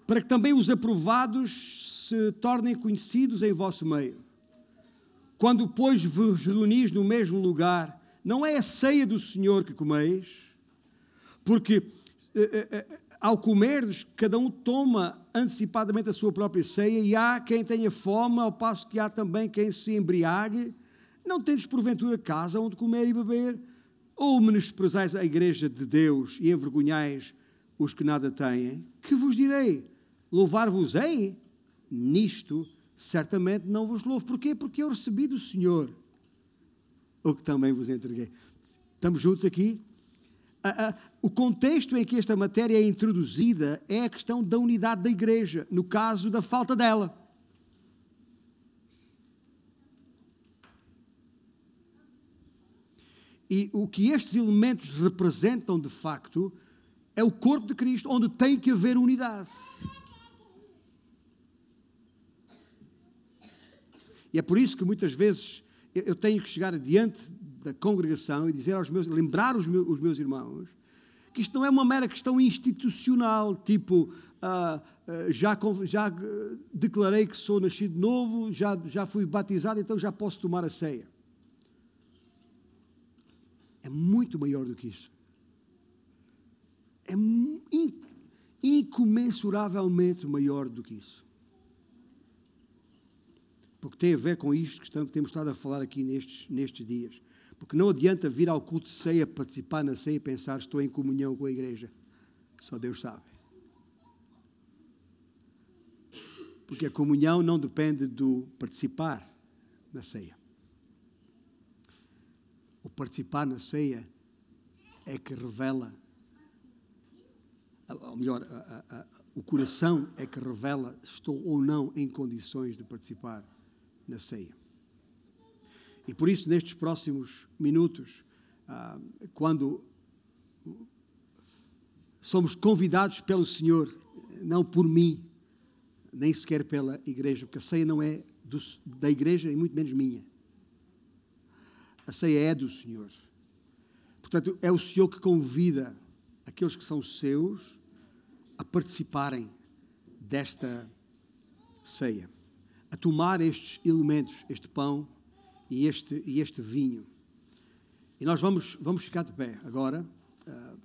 Para que também os aprovados se tornem conhecidos em vosso meio. Quando, pois, vos reunis no mesmo lugar, não é a ceia do Senhor que comeis, porque eh, eh, eh, ao comerdes, cada um toma antecipadamente a sua própria ceia, e há quem tenha fome, ao passo que há também quem se embriague. Não tendes porventura casa onde comer e beber? Ou menosprezais a igreja de Deus e envergonhais os que nada têm? Que vos direi? Louvar-vos-ei? Nisto certamente não vos louvo. Porquê? Porque eu recebi do Senhor o que também vos entreguei. Estamos juntos aqui? O contexto em que esta matéria é introduzida é a questão da unidade da igreja, no caso da falta dela. E o que estes elementos representam de facto é o corpo de Cristo, onde tem que haver unidade. E é por isso que muitas vezes eu tenho que chegar diante da congregação e dizer aos meus, lembrar os meus, os meus irmãos, que isto não é uma mera questão institucional, tipo, uh, uh, já, já declarei que sou nascido novo, já, já fui batizado, então já posso tomar a ceia é muito maior do que isso. É incomensuravelmente maior do que isso. Porque tem a ver com isto que temos estado a falar aqui nestes, nestes dias. Porque não adianta vir ao culto de ceia, participar na ceia e pensar estou em comunhão com a igreja. Só Deus sabe. Porque a comunhão não depende do participar na ceia. participar na ceia é que revela, ou melhor, a, a, a, o coração é que revela estou ou não em condições de participar na ceia. E por isso, nestes próximos minutos, ah, quando somos convidados pelo Senhor, não por mim, nem sequer pela igreja, porque a ceia não é do, da igreja e muito menos minha. A ceia é do Senhor. Portanto, é o Senhor que convida aqueles que são seus a participarem desta ceia, a tomar estes elementos, este pão e este, e este vinho. E nós vamos, vamos ficar de pé agora. Uh,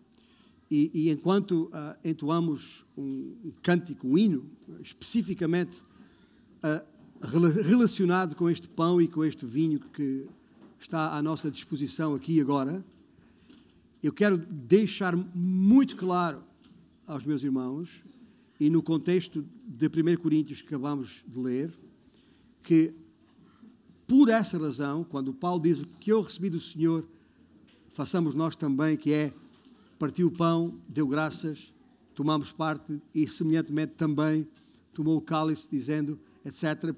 e, e, enquanto uh, entoamos um, um, cântico, um hino, especificamente uh, relacionado com este pão e com este vinho que está à nossa disposição aqui agora, eu quero deixar muito claro aos meus irmãos, e no contexto de 1 Coríntios que acabamos de ler, que por essa razão, quando Paulo diz o que eu recebi do Senhor, façamos nós também, que é partiu o pão, deu graças, tomamos parte e semelhantemente também tomou o cálice, dizendo, etc.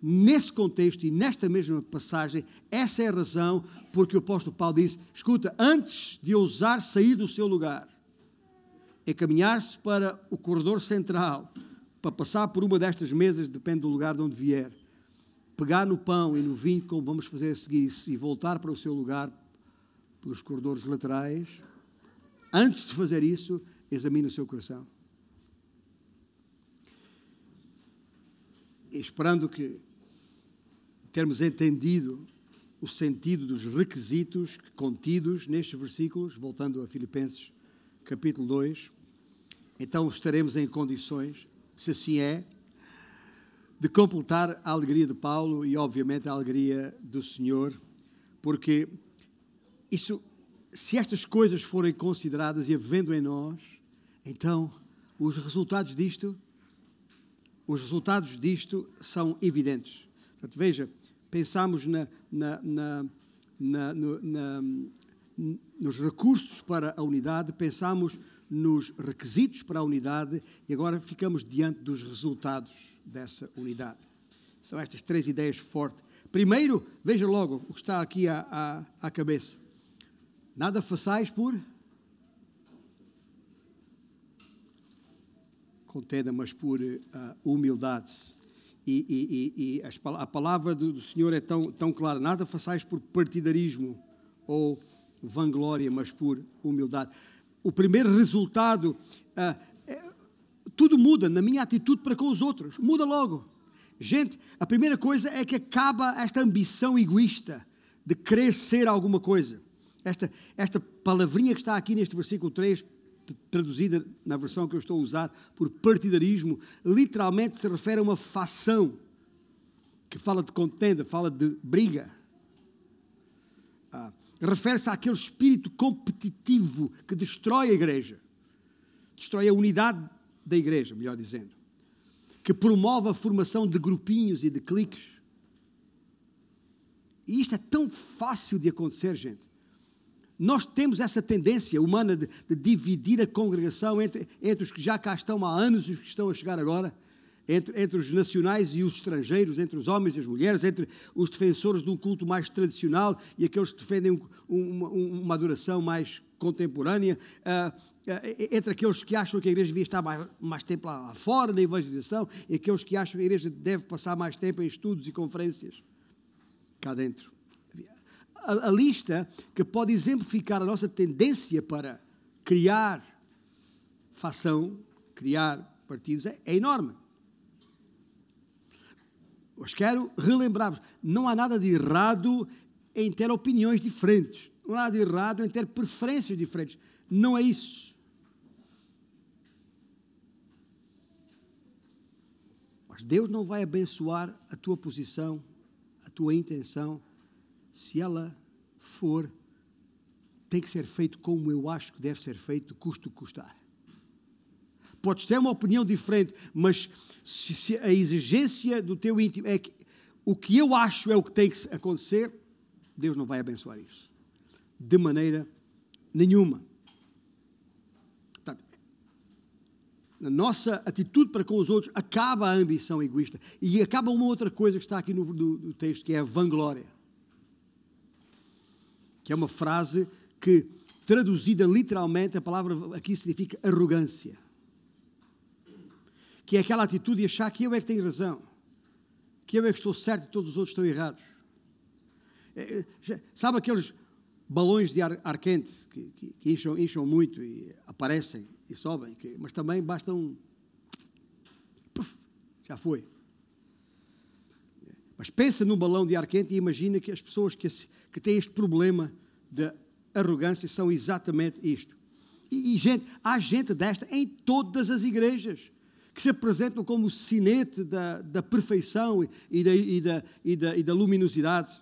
Nesse contexto e nesta mesma passagem, essa é a razão porque o apóstolo Paulo diz: escuta, antes de ousar sair do seu lugar, encaminhar-se para o corredor central, para passar por uma destas mesas, depende do lugar de onde vier, pegar no pão e no vinho, como vamos fazer a seguir, e voltar para o seu lugar pelos corredores laterais, antes de fazer isso, examine o seu coração. esperando que termos entendido o sentido dos requisitos contidos nestes versículos, voltando a Filipenses capítulo 2, então estaremos em condições, se assim é, de completar a alegria de Paulo e, obviamente, a alegria do Senhor, porque isso, se estas coisas forem consideradas e havendo em nós, então os resultados disto, os resultados disto são evidentes. Portanto, veja, pensamos na, na, na, na nos recursos para a unidade, pensamos nos requisitos para a unidade e agora ficamos diante dos resultados dessa unidade. São estas três ideias fortes. Primeiro, veja logo o que está aqui à, à, à cabeça. Nada façais por contenda, mas por uh, humildade e, e, e a palavra do, Senhor é tão, tão clara: nada façais por partidarismo ou vanglória, mas por humildade. O primeiro resultado, ah, é, tudo muda na minha atitude para com os outros, muda logo. Gente, a primeira coisa é que acaba esta ambição egoísta de querer ser alguma coisa. Esta, esta palavrinha que está aqui neste versículo 3 traduzida na versão que eu estou a usar por partidarismo, literalmente se refere a uma facção que fala de contenda, fala de briga. Refere-se àquele espírito competitivo que destrói a igreja, destrói a unidade da igreja, melhor dizendo, que promove a formação de grupinhos e de cliques. E isto é tão fácil de acontecer, gente. Nós temos essa tendência humana de, de dividir a congregação entre, entre, os que já cá estão há anos e os que estão a chegar agora, entre, entre os nacionais e os estrangeiros, entre os homens e as mulheres, entre os defensores de um culto mais tradicional e aqueles que defendem um, uma, uma adoração mais contemporânea, uh, uh, entre aqueles que acham que a igreja devia estar mais, mais tempo lá, lá fora na evangelização e aqueles que acham que a igreja deve passar mais tempo em estudos e conferências cá dentro a, a lista que pode exemplificar a nossa tendência para criar fação, criar partidos, é, é enorme. Mas quero relembrar-vos: não há nada de errado em ter opiniões diferentes, não há nada de errado em ter preferências diferentes. Não é isso. Mas Deus não vai abençoar a tua posição, a tua intenção, se ela for, tem que ser feito como eu acho que deve ser feito, custo custar. Podes ter uma opinião diferente, mas se, se a exigência do teu íntimo é que o que eu acho é o que tem que acontecer, Deus não vai abençoar isso. de maneira nenhuma. Portanto, na nossa atitude para com os outros acaba a ambição egoísta e acaba uma outra coisa que está aqui no, no, no texto, que é a vanglória. Que é uma frase que, traduzida literalmente, a palavra aqui significa arrogância. Que é aquela atitude de achar que eu é que tenho razão, que eu é que estou certo e todos os outros estão errados. É, é sabe aqueles balões de ar, ar quente que, que, que incham, incham, muito e aparecem e sobem, que, mas também basta um. Já foi. Mas pensa num balão de ar quente e imagina que as pessoas que, que têm este problema de arrogância são exatamente isto. E, e, gente, há gente desta em todas as igrejas que se apresentam como o sinete da, da perfeição e da, e, da, e, da, e da luminosidade,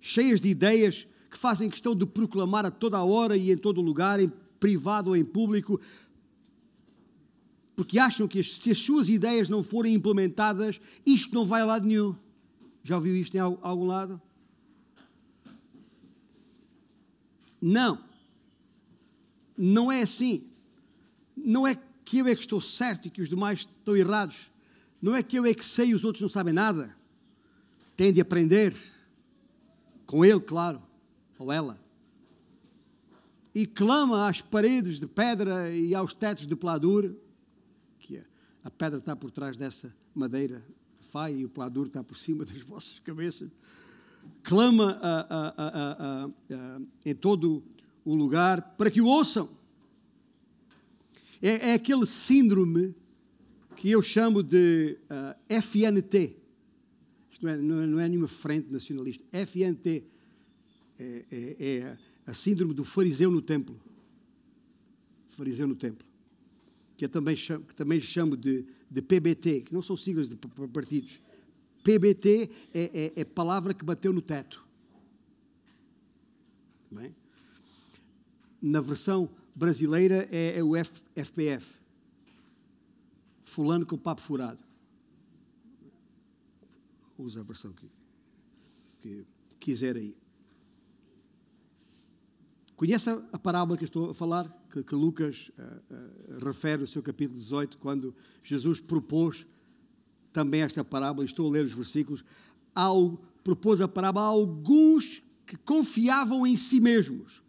cheias de ideias que fazem questão de proclamar a toda hora e em todo lugar, em privado ou em público, porque acham que se as suas ideias não forem implementadas, isto não vai a lado nenhum. Já ouviu isto em algum lado? Não. Não é assim. Não é que eu é que estou certo e que os demais estão errados. Não é que eu é que sei e os outros não sabem nada. Têm de aprender. Com ele, claro ou ela, e clama às paredes de pedra e aos tetos de pladur, que a pedra está por trás dessa madeira de faia e o pladur está por cima [laughs] das vossas cabeças, clama a, a, a, em todo o lugar para que o ouçam. É, é aquele síndrome que eu chamo de uh, FNT. Isto não é, não é, não é nenhuma frente nacionalista. FNT é, é, é a síndrome do fariseu no templo. Fariseu no templo. Que, eu também chamo, que também chamo de, de PBT, que não são siglas de partidos. PBT é, é, é palavra que bateu no teto. Bem? Na versão brasileira é, é o F, FPF. Fulano com papo furado. Usa a versão que, que quiser aí. Conhece a parábola que estou a falar, que, que Lucas uh, uh, refere no seu capítulo 18, quando Jesus propôs também esta parábola, estou a ler os versículos, ao, propôs a parábola a alguns que confiavam em si mesmos,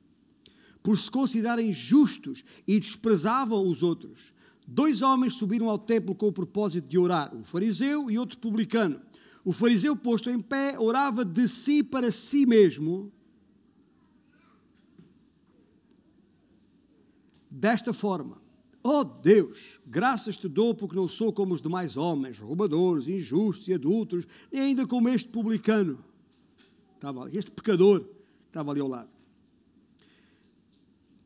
por se considerarem justos e desprezavam os outros. Dois homens subiram ao templo com o propósito de orar, um fariseu e outro publicano. O fariseu, posto em pé, orava de si para si mesmo desta forma: Ó oh Deus, graças te dou porque não sou como os demais homens, roubadores, injustos e adultos, nem ainda como este publicano. Ali, este pecador estava ali ao lado.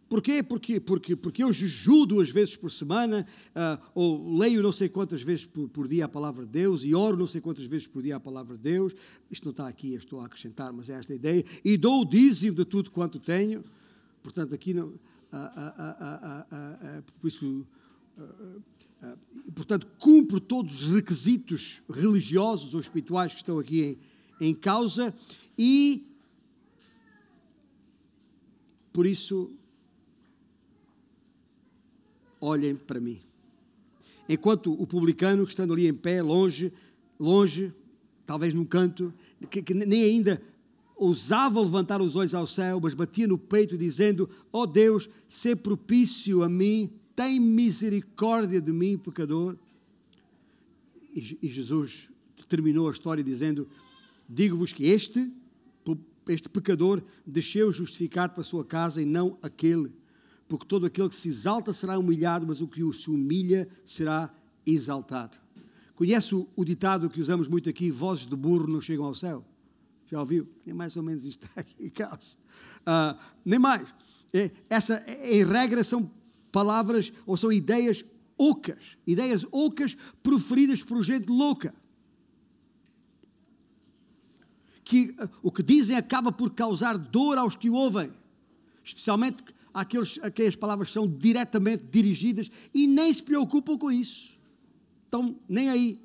Porquê? Porque, porque, porque eu jejuo duas vezes por semana, uh, ou leio não sei quantas vezes por, por, dia a palavra de Deus, e oro não sei quantas vezes por dia a palavra de Deus. Isto não está aqui, estou a acrescentar, mas é esta a ideia. E dou o dízimo de tudo quanto tenho. Portanto, aqui não, por isso, portanto, cumpre todos os requisitos religiosos ou espirituais que estão aqui em, em causa e, por isso, olhem para mim. Enquanto o publicano, estando ali em pé, longe, longe, talvez num canto, que, que nem ainda ousava levantar os olhos ao céu, mas batia no peito, dizendo: Ó oh Deus, se propício a mim, tem misericórdia de mim, pecador. E Jesus terminou a história dizendo: Digo-vos que este, este pecador, desceu justificado para a sua casa e não aquele. Porque todo aquele que se exalta será humilhado, mas o que se humilha será exaltado. Conhece o, ditado que usamos muito aqui: vozes de burro não chegam ao céu? Já ouviu? É mais ou menos isto [laughs] aqui, Carlos. Uh, nem mais. É, essa, em regra, são palavras ou são ideias ocas. Ideias ocas proferidas por gente louca. Que uh, o que dizem acaba por causar dor aos que o ouvem. Especialmente àqueles a quem as palavras são diretamente dirigidas e nem se preocupam com isso. Estão nem aí.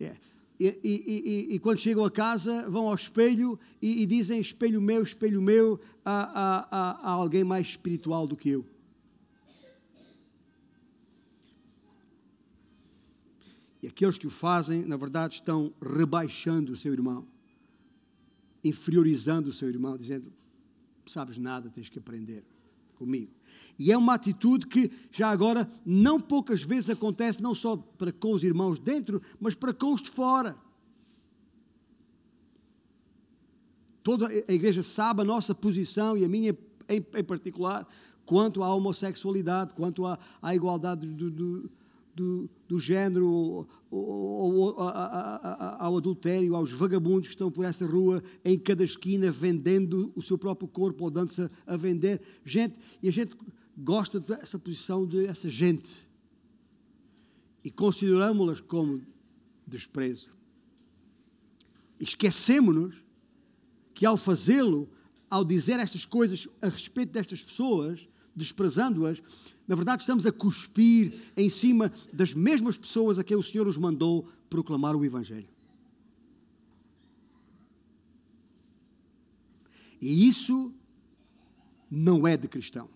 É. E, e, e, e, quando chegam a casa, vão ao espelho e, dizem: Espelho meu, espelho meu, há, há, há alguém mais espiritual do que eu. E aqueles que o fazem, na verdade, estão rebaixando o seu irmão, inferiorizando o seu irmão, dizendo: Sabes nada, tens que aprender comigo. E é uma atitude que, já agora, não poucas vezes acontece, não só para com os irmãos dentro, mas para com os de fora. Toda a igreja sabe a nossa posição e a minha em, particular, quanto à homossexualidade, quanto à, à igualdade do, do, do, do género, ou, ou, ou, ao adultério, aos vagabundos que estão por essa rua, em cada esquina, vendendo o seu próprio corpo ou dando-se a, vender. Gente, e a gente gosta dessa posição dessa gente e consideramos-las como desprezo. Esquecemos-nos que ao fazê-lo, ao dizer estas coisas a respeito destas pessoas, desprezando-as, na verdade estamos a cuspir em cima das mesmas pessoas a quem o Senhor os mandou proclamar o Evangelho. E isso não é de cristão.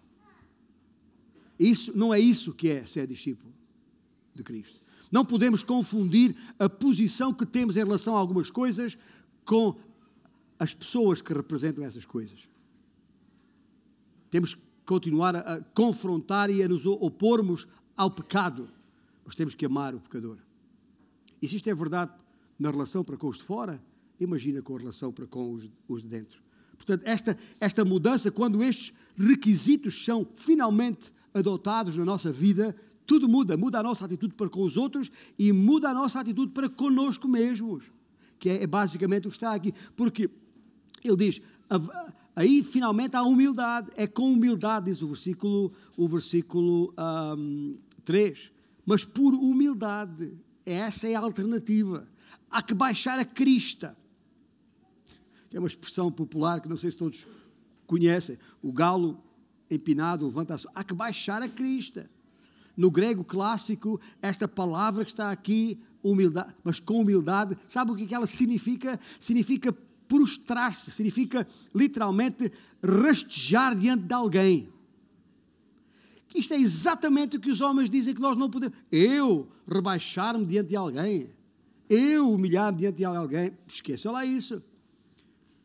Isso não é isso que é ser discípulo de Cristo. Não podemos confundir a posição que temos em relação a algumas coisas com as pessoas que representam essas coisas. Temos que continuar a confrontar e a nos opormos ao pecado, mas temos que amar o pecador. E se isto é verdade na relação para com os de fora, imagina com a relação para com os, os de dentro. Portanto, esta, esta mudança, quando estes requisitos são finalmente adotados na nossa vida, tudo muda. Muda a nossa atitude para com os outros e muda a nossa atitude para conosco mesmos. Que é, é basicamente o que está aqui. Porque ele diz, aí finalmente há humildade. É com humildade, diz o versículo, o versículo um, 3. Mas por humildade. Essa é a alternativa. Há que baixar a crista. É uma expressão popular que não sei se todos conhecem. O galo empinado levanta a sua. Há que baixar a crista. No grego clássico, esta palavra que está aqui, humildade, mas com humildade, sabe o que ela significa? Significa prostrar-se, significa literalmente rastejar diante de alguém. Isto é exatamente o que os homens dizem que nós não podemos. Eu rebaixar-me diante de alguém, eu humilhar-me diante de alguém, esqueça lá isso.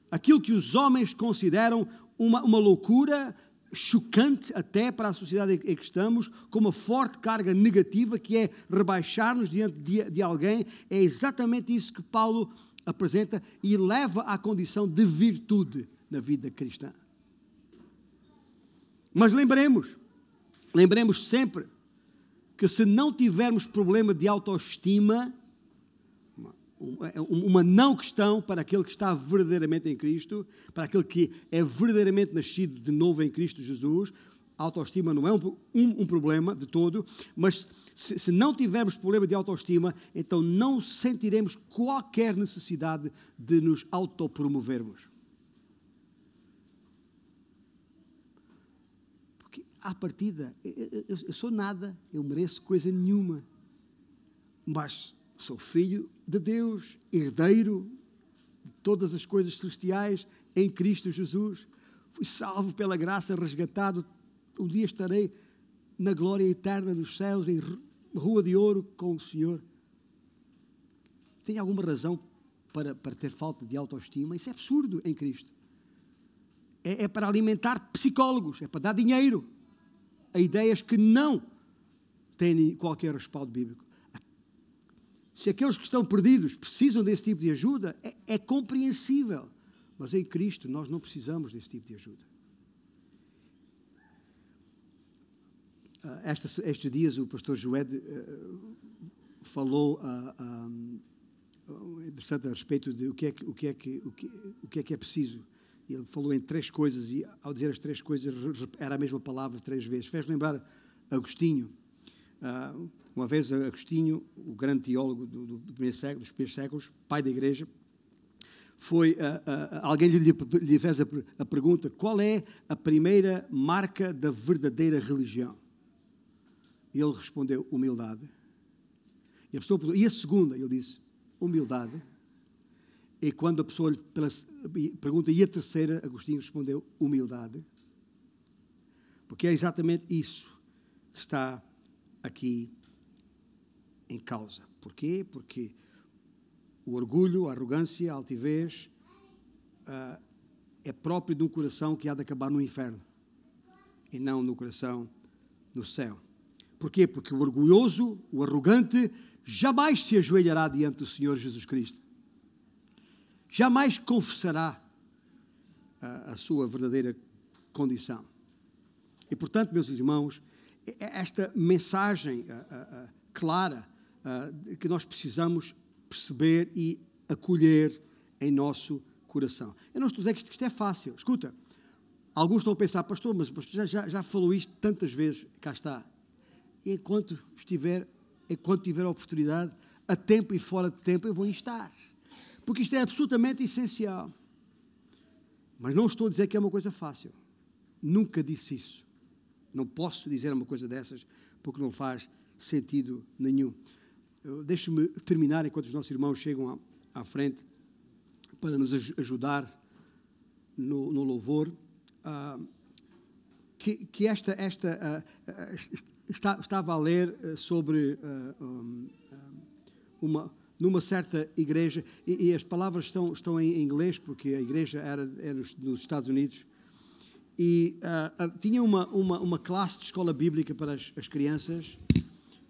Aquilo que os homens consideram uma, uma loucura, chocante até para a sociedade em que estamos, com uma forte carga negativa que é rebaixar-nos diante de, de, alguém, é exatamente isso que Paulo apresenta e leva à condição de virtude na vida cristã. Mas lembremos, lembremos sempre que se não tivermos problema de autoestima, uma não questão para aquele que está verdadeiramente em Cristo, para aquele que é verdadeiramente nascido de novo em Cristo Jesus, a autoestima não é um, um, um problema de todo, mas se, se, não tivermos problema de autoestima, então não sentiremos qualquer necessidade de nos autopromovermos. Porque, à partida, eu, eu, eu sou nada, eu mereço coisa nenhuma, mas sou filho de Deus, herdeiro de todas as coisas celestiais em Cristo Jesus. Fui salvo pela graça, resgatado um dia estarei na glória eterna dos céus, em rua de ouro com o Senhor. Tem alguma razão para, para ter falta de autoestima? Isso é absurdo em Cristo. É, é para alimentar psicólogos, é para dar dinheiro a ideias que não têm qualquer respaldo bíblico. Se aqueles que estão perdidos precisam desse tipo de ajuda, é, é compreensível. Mas em Cristo nós não precisamos desse tipo de ajuda. Esta, estes dias o pastor Joed uh, falou uh, interessante a respeito de o que é que, o que, é que, o que, o que é que é preciso. Ele falou em três coisas e ao dizer as três coisas era a mesma palavra três vezes. Fez lembrar Agostinho. Uh, uma vez Agostinho, o grande teólogo do, do primeiro século, dos primeiros séculos, pai da igreja, foi uh, uh, alguém lhe, lhe fez a, a pergunta: qual é a primeira marca da verdadeira religião? E ele respondeu: humildade. E a pessoa perguntou: e a segunda? Ele disse: humildade. E quando a pessoa lhe pergunta, e a terceira, Agostinho respondeu, humildade. Porque é exatamente isso que está aqui em causa. Porquê? Porque o orgulho, a arrogância, a altivez uh, é próprio de um coração que há de acabar no inferno e não no coração no céu. Porquê? Porque o orgulhoso, o arrogante, jamais se ajoelhará diante do Senhor Jesus Cristo. Jamais confessará a, a sua verdadeira condição. E, portanto, meus irmãos, esta mensagem clara que nós precisamos perceber e acolher em nosso coração. Eu não estou a dizer que isto, que isto é fácil. Escuta, alguns estão a pensar, pastor, mas já, já, já falou isto tantas vezes, cá está. E enquanto estiver, enquanto tiver oportunidade, a tempo e fora de tempo, eu vou instar. Porque isto é absolutamente essencial. Mas não estou a dizer que é uma coisa fácil. Nunca disse isso. Não posso dizer uma coisa dessas porque não faz sentido nenhum. Deixe-me terminar enquanto os nossos irmãos chegam à, frente para nos ajudar no, no louvor. Uh, que, que, esta, esta uh, uh, está, estava a ler sobre um, uma, numa certa igreja, e, e, as palavras estão, estão em inglês, porque a igreja era, era nos Estados Unidos, e uh, tinha uma, uma, uma, classe de escola bíblica para as, as, crianças,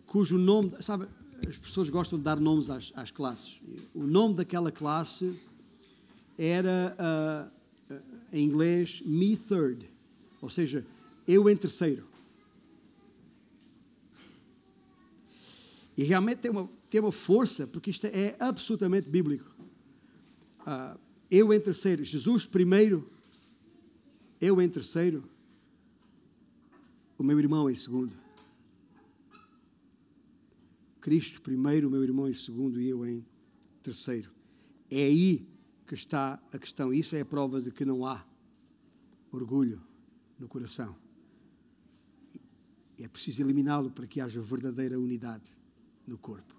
cujo nome, sabe, as pessoas gostam de dar nomes às, às classes. O nome daquela classe era, uh, em inglês, Me Third, ou seja, eu em terceiro. E realmente tem uma, tem uma força, porque isto é absolutamente bíblico. eu em terceiro, Jesus primeiro eu em terceiro, o meu irmão em segundo. Cristo primeiro, o meu irmão em segundo e eu em terceiro. É aí que está a questão. Isso é a prova de que não há orgulho no coração. É preciso eliminá-lo para que haja verdadeira unidade no corpo.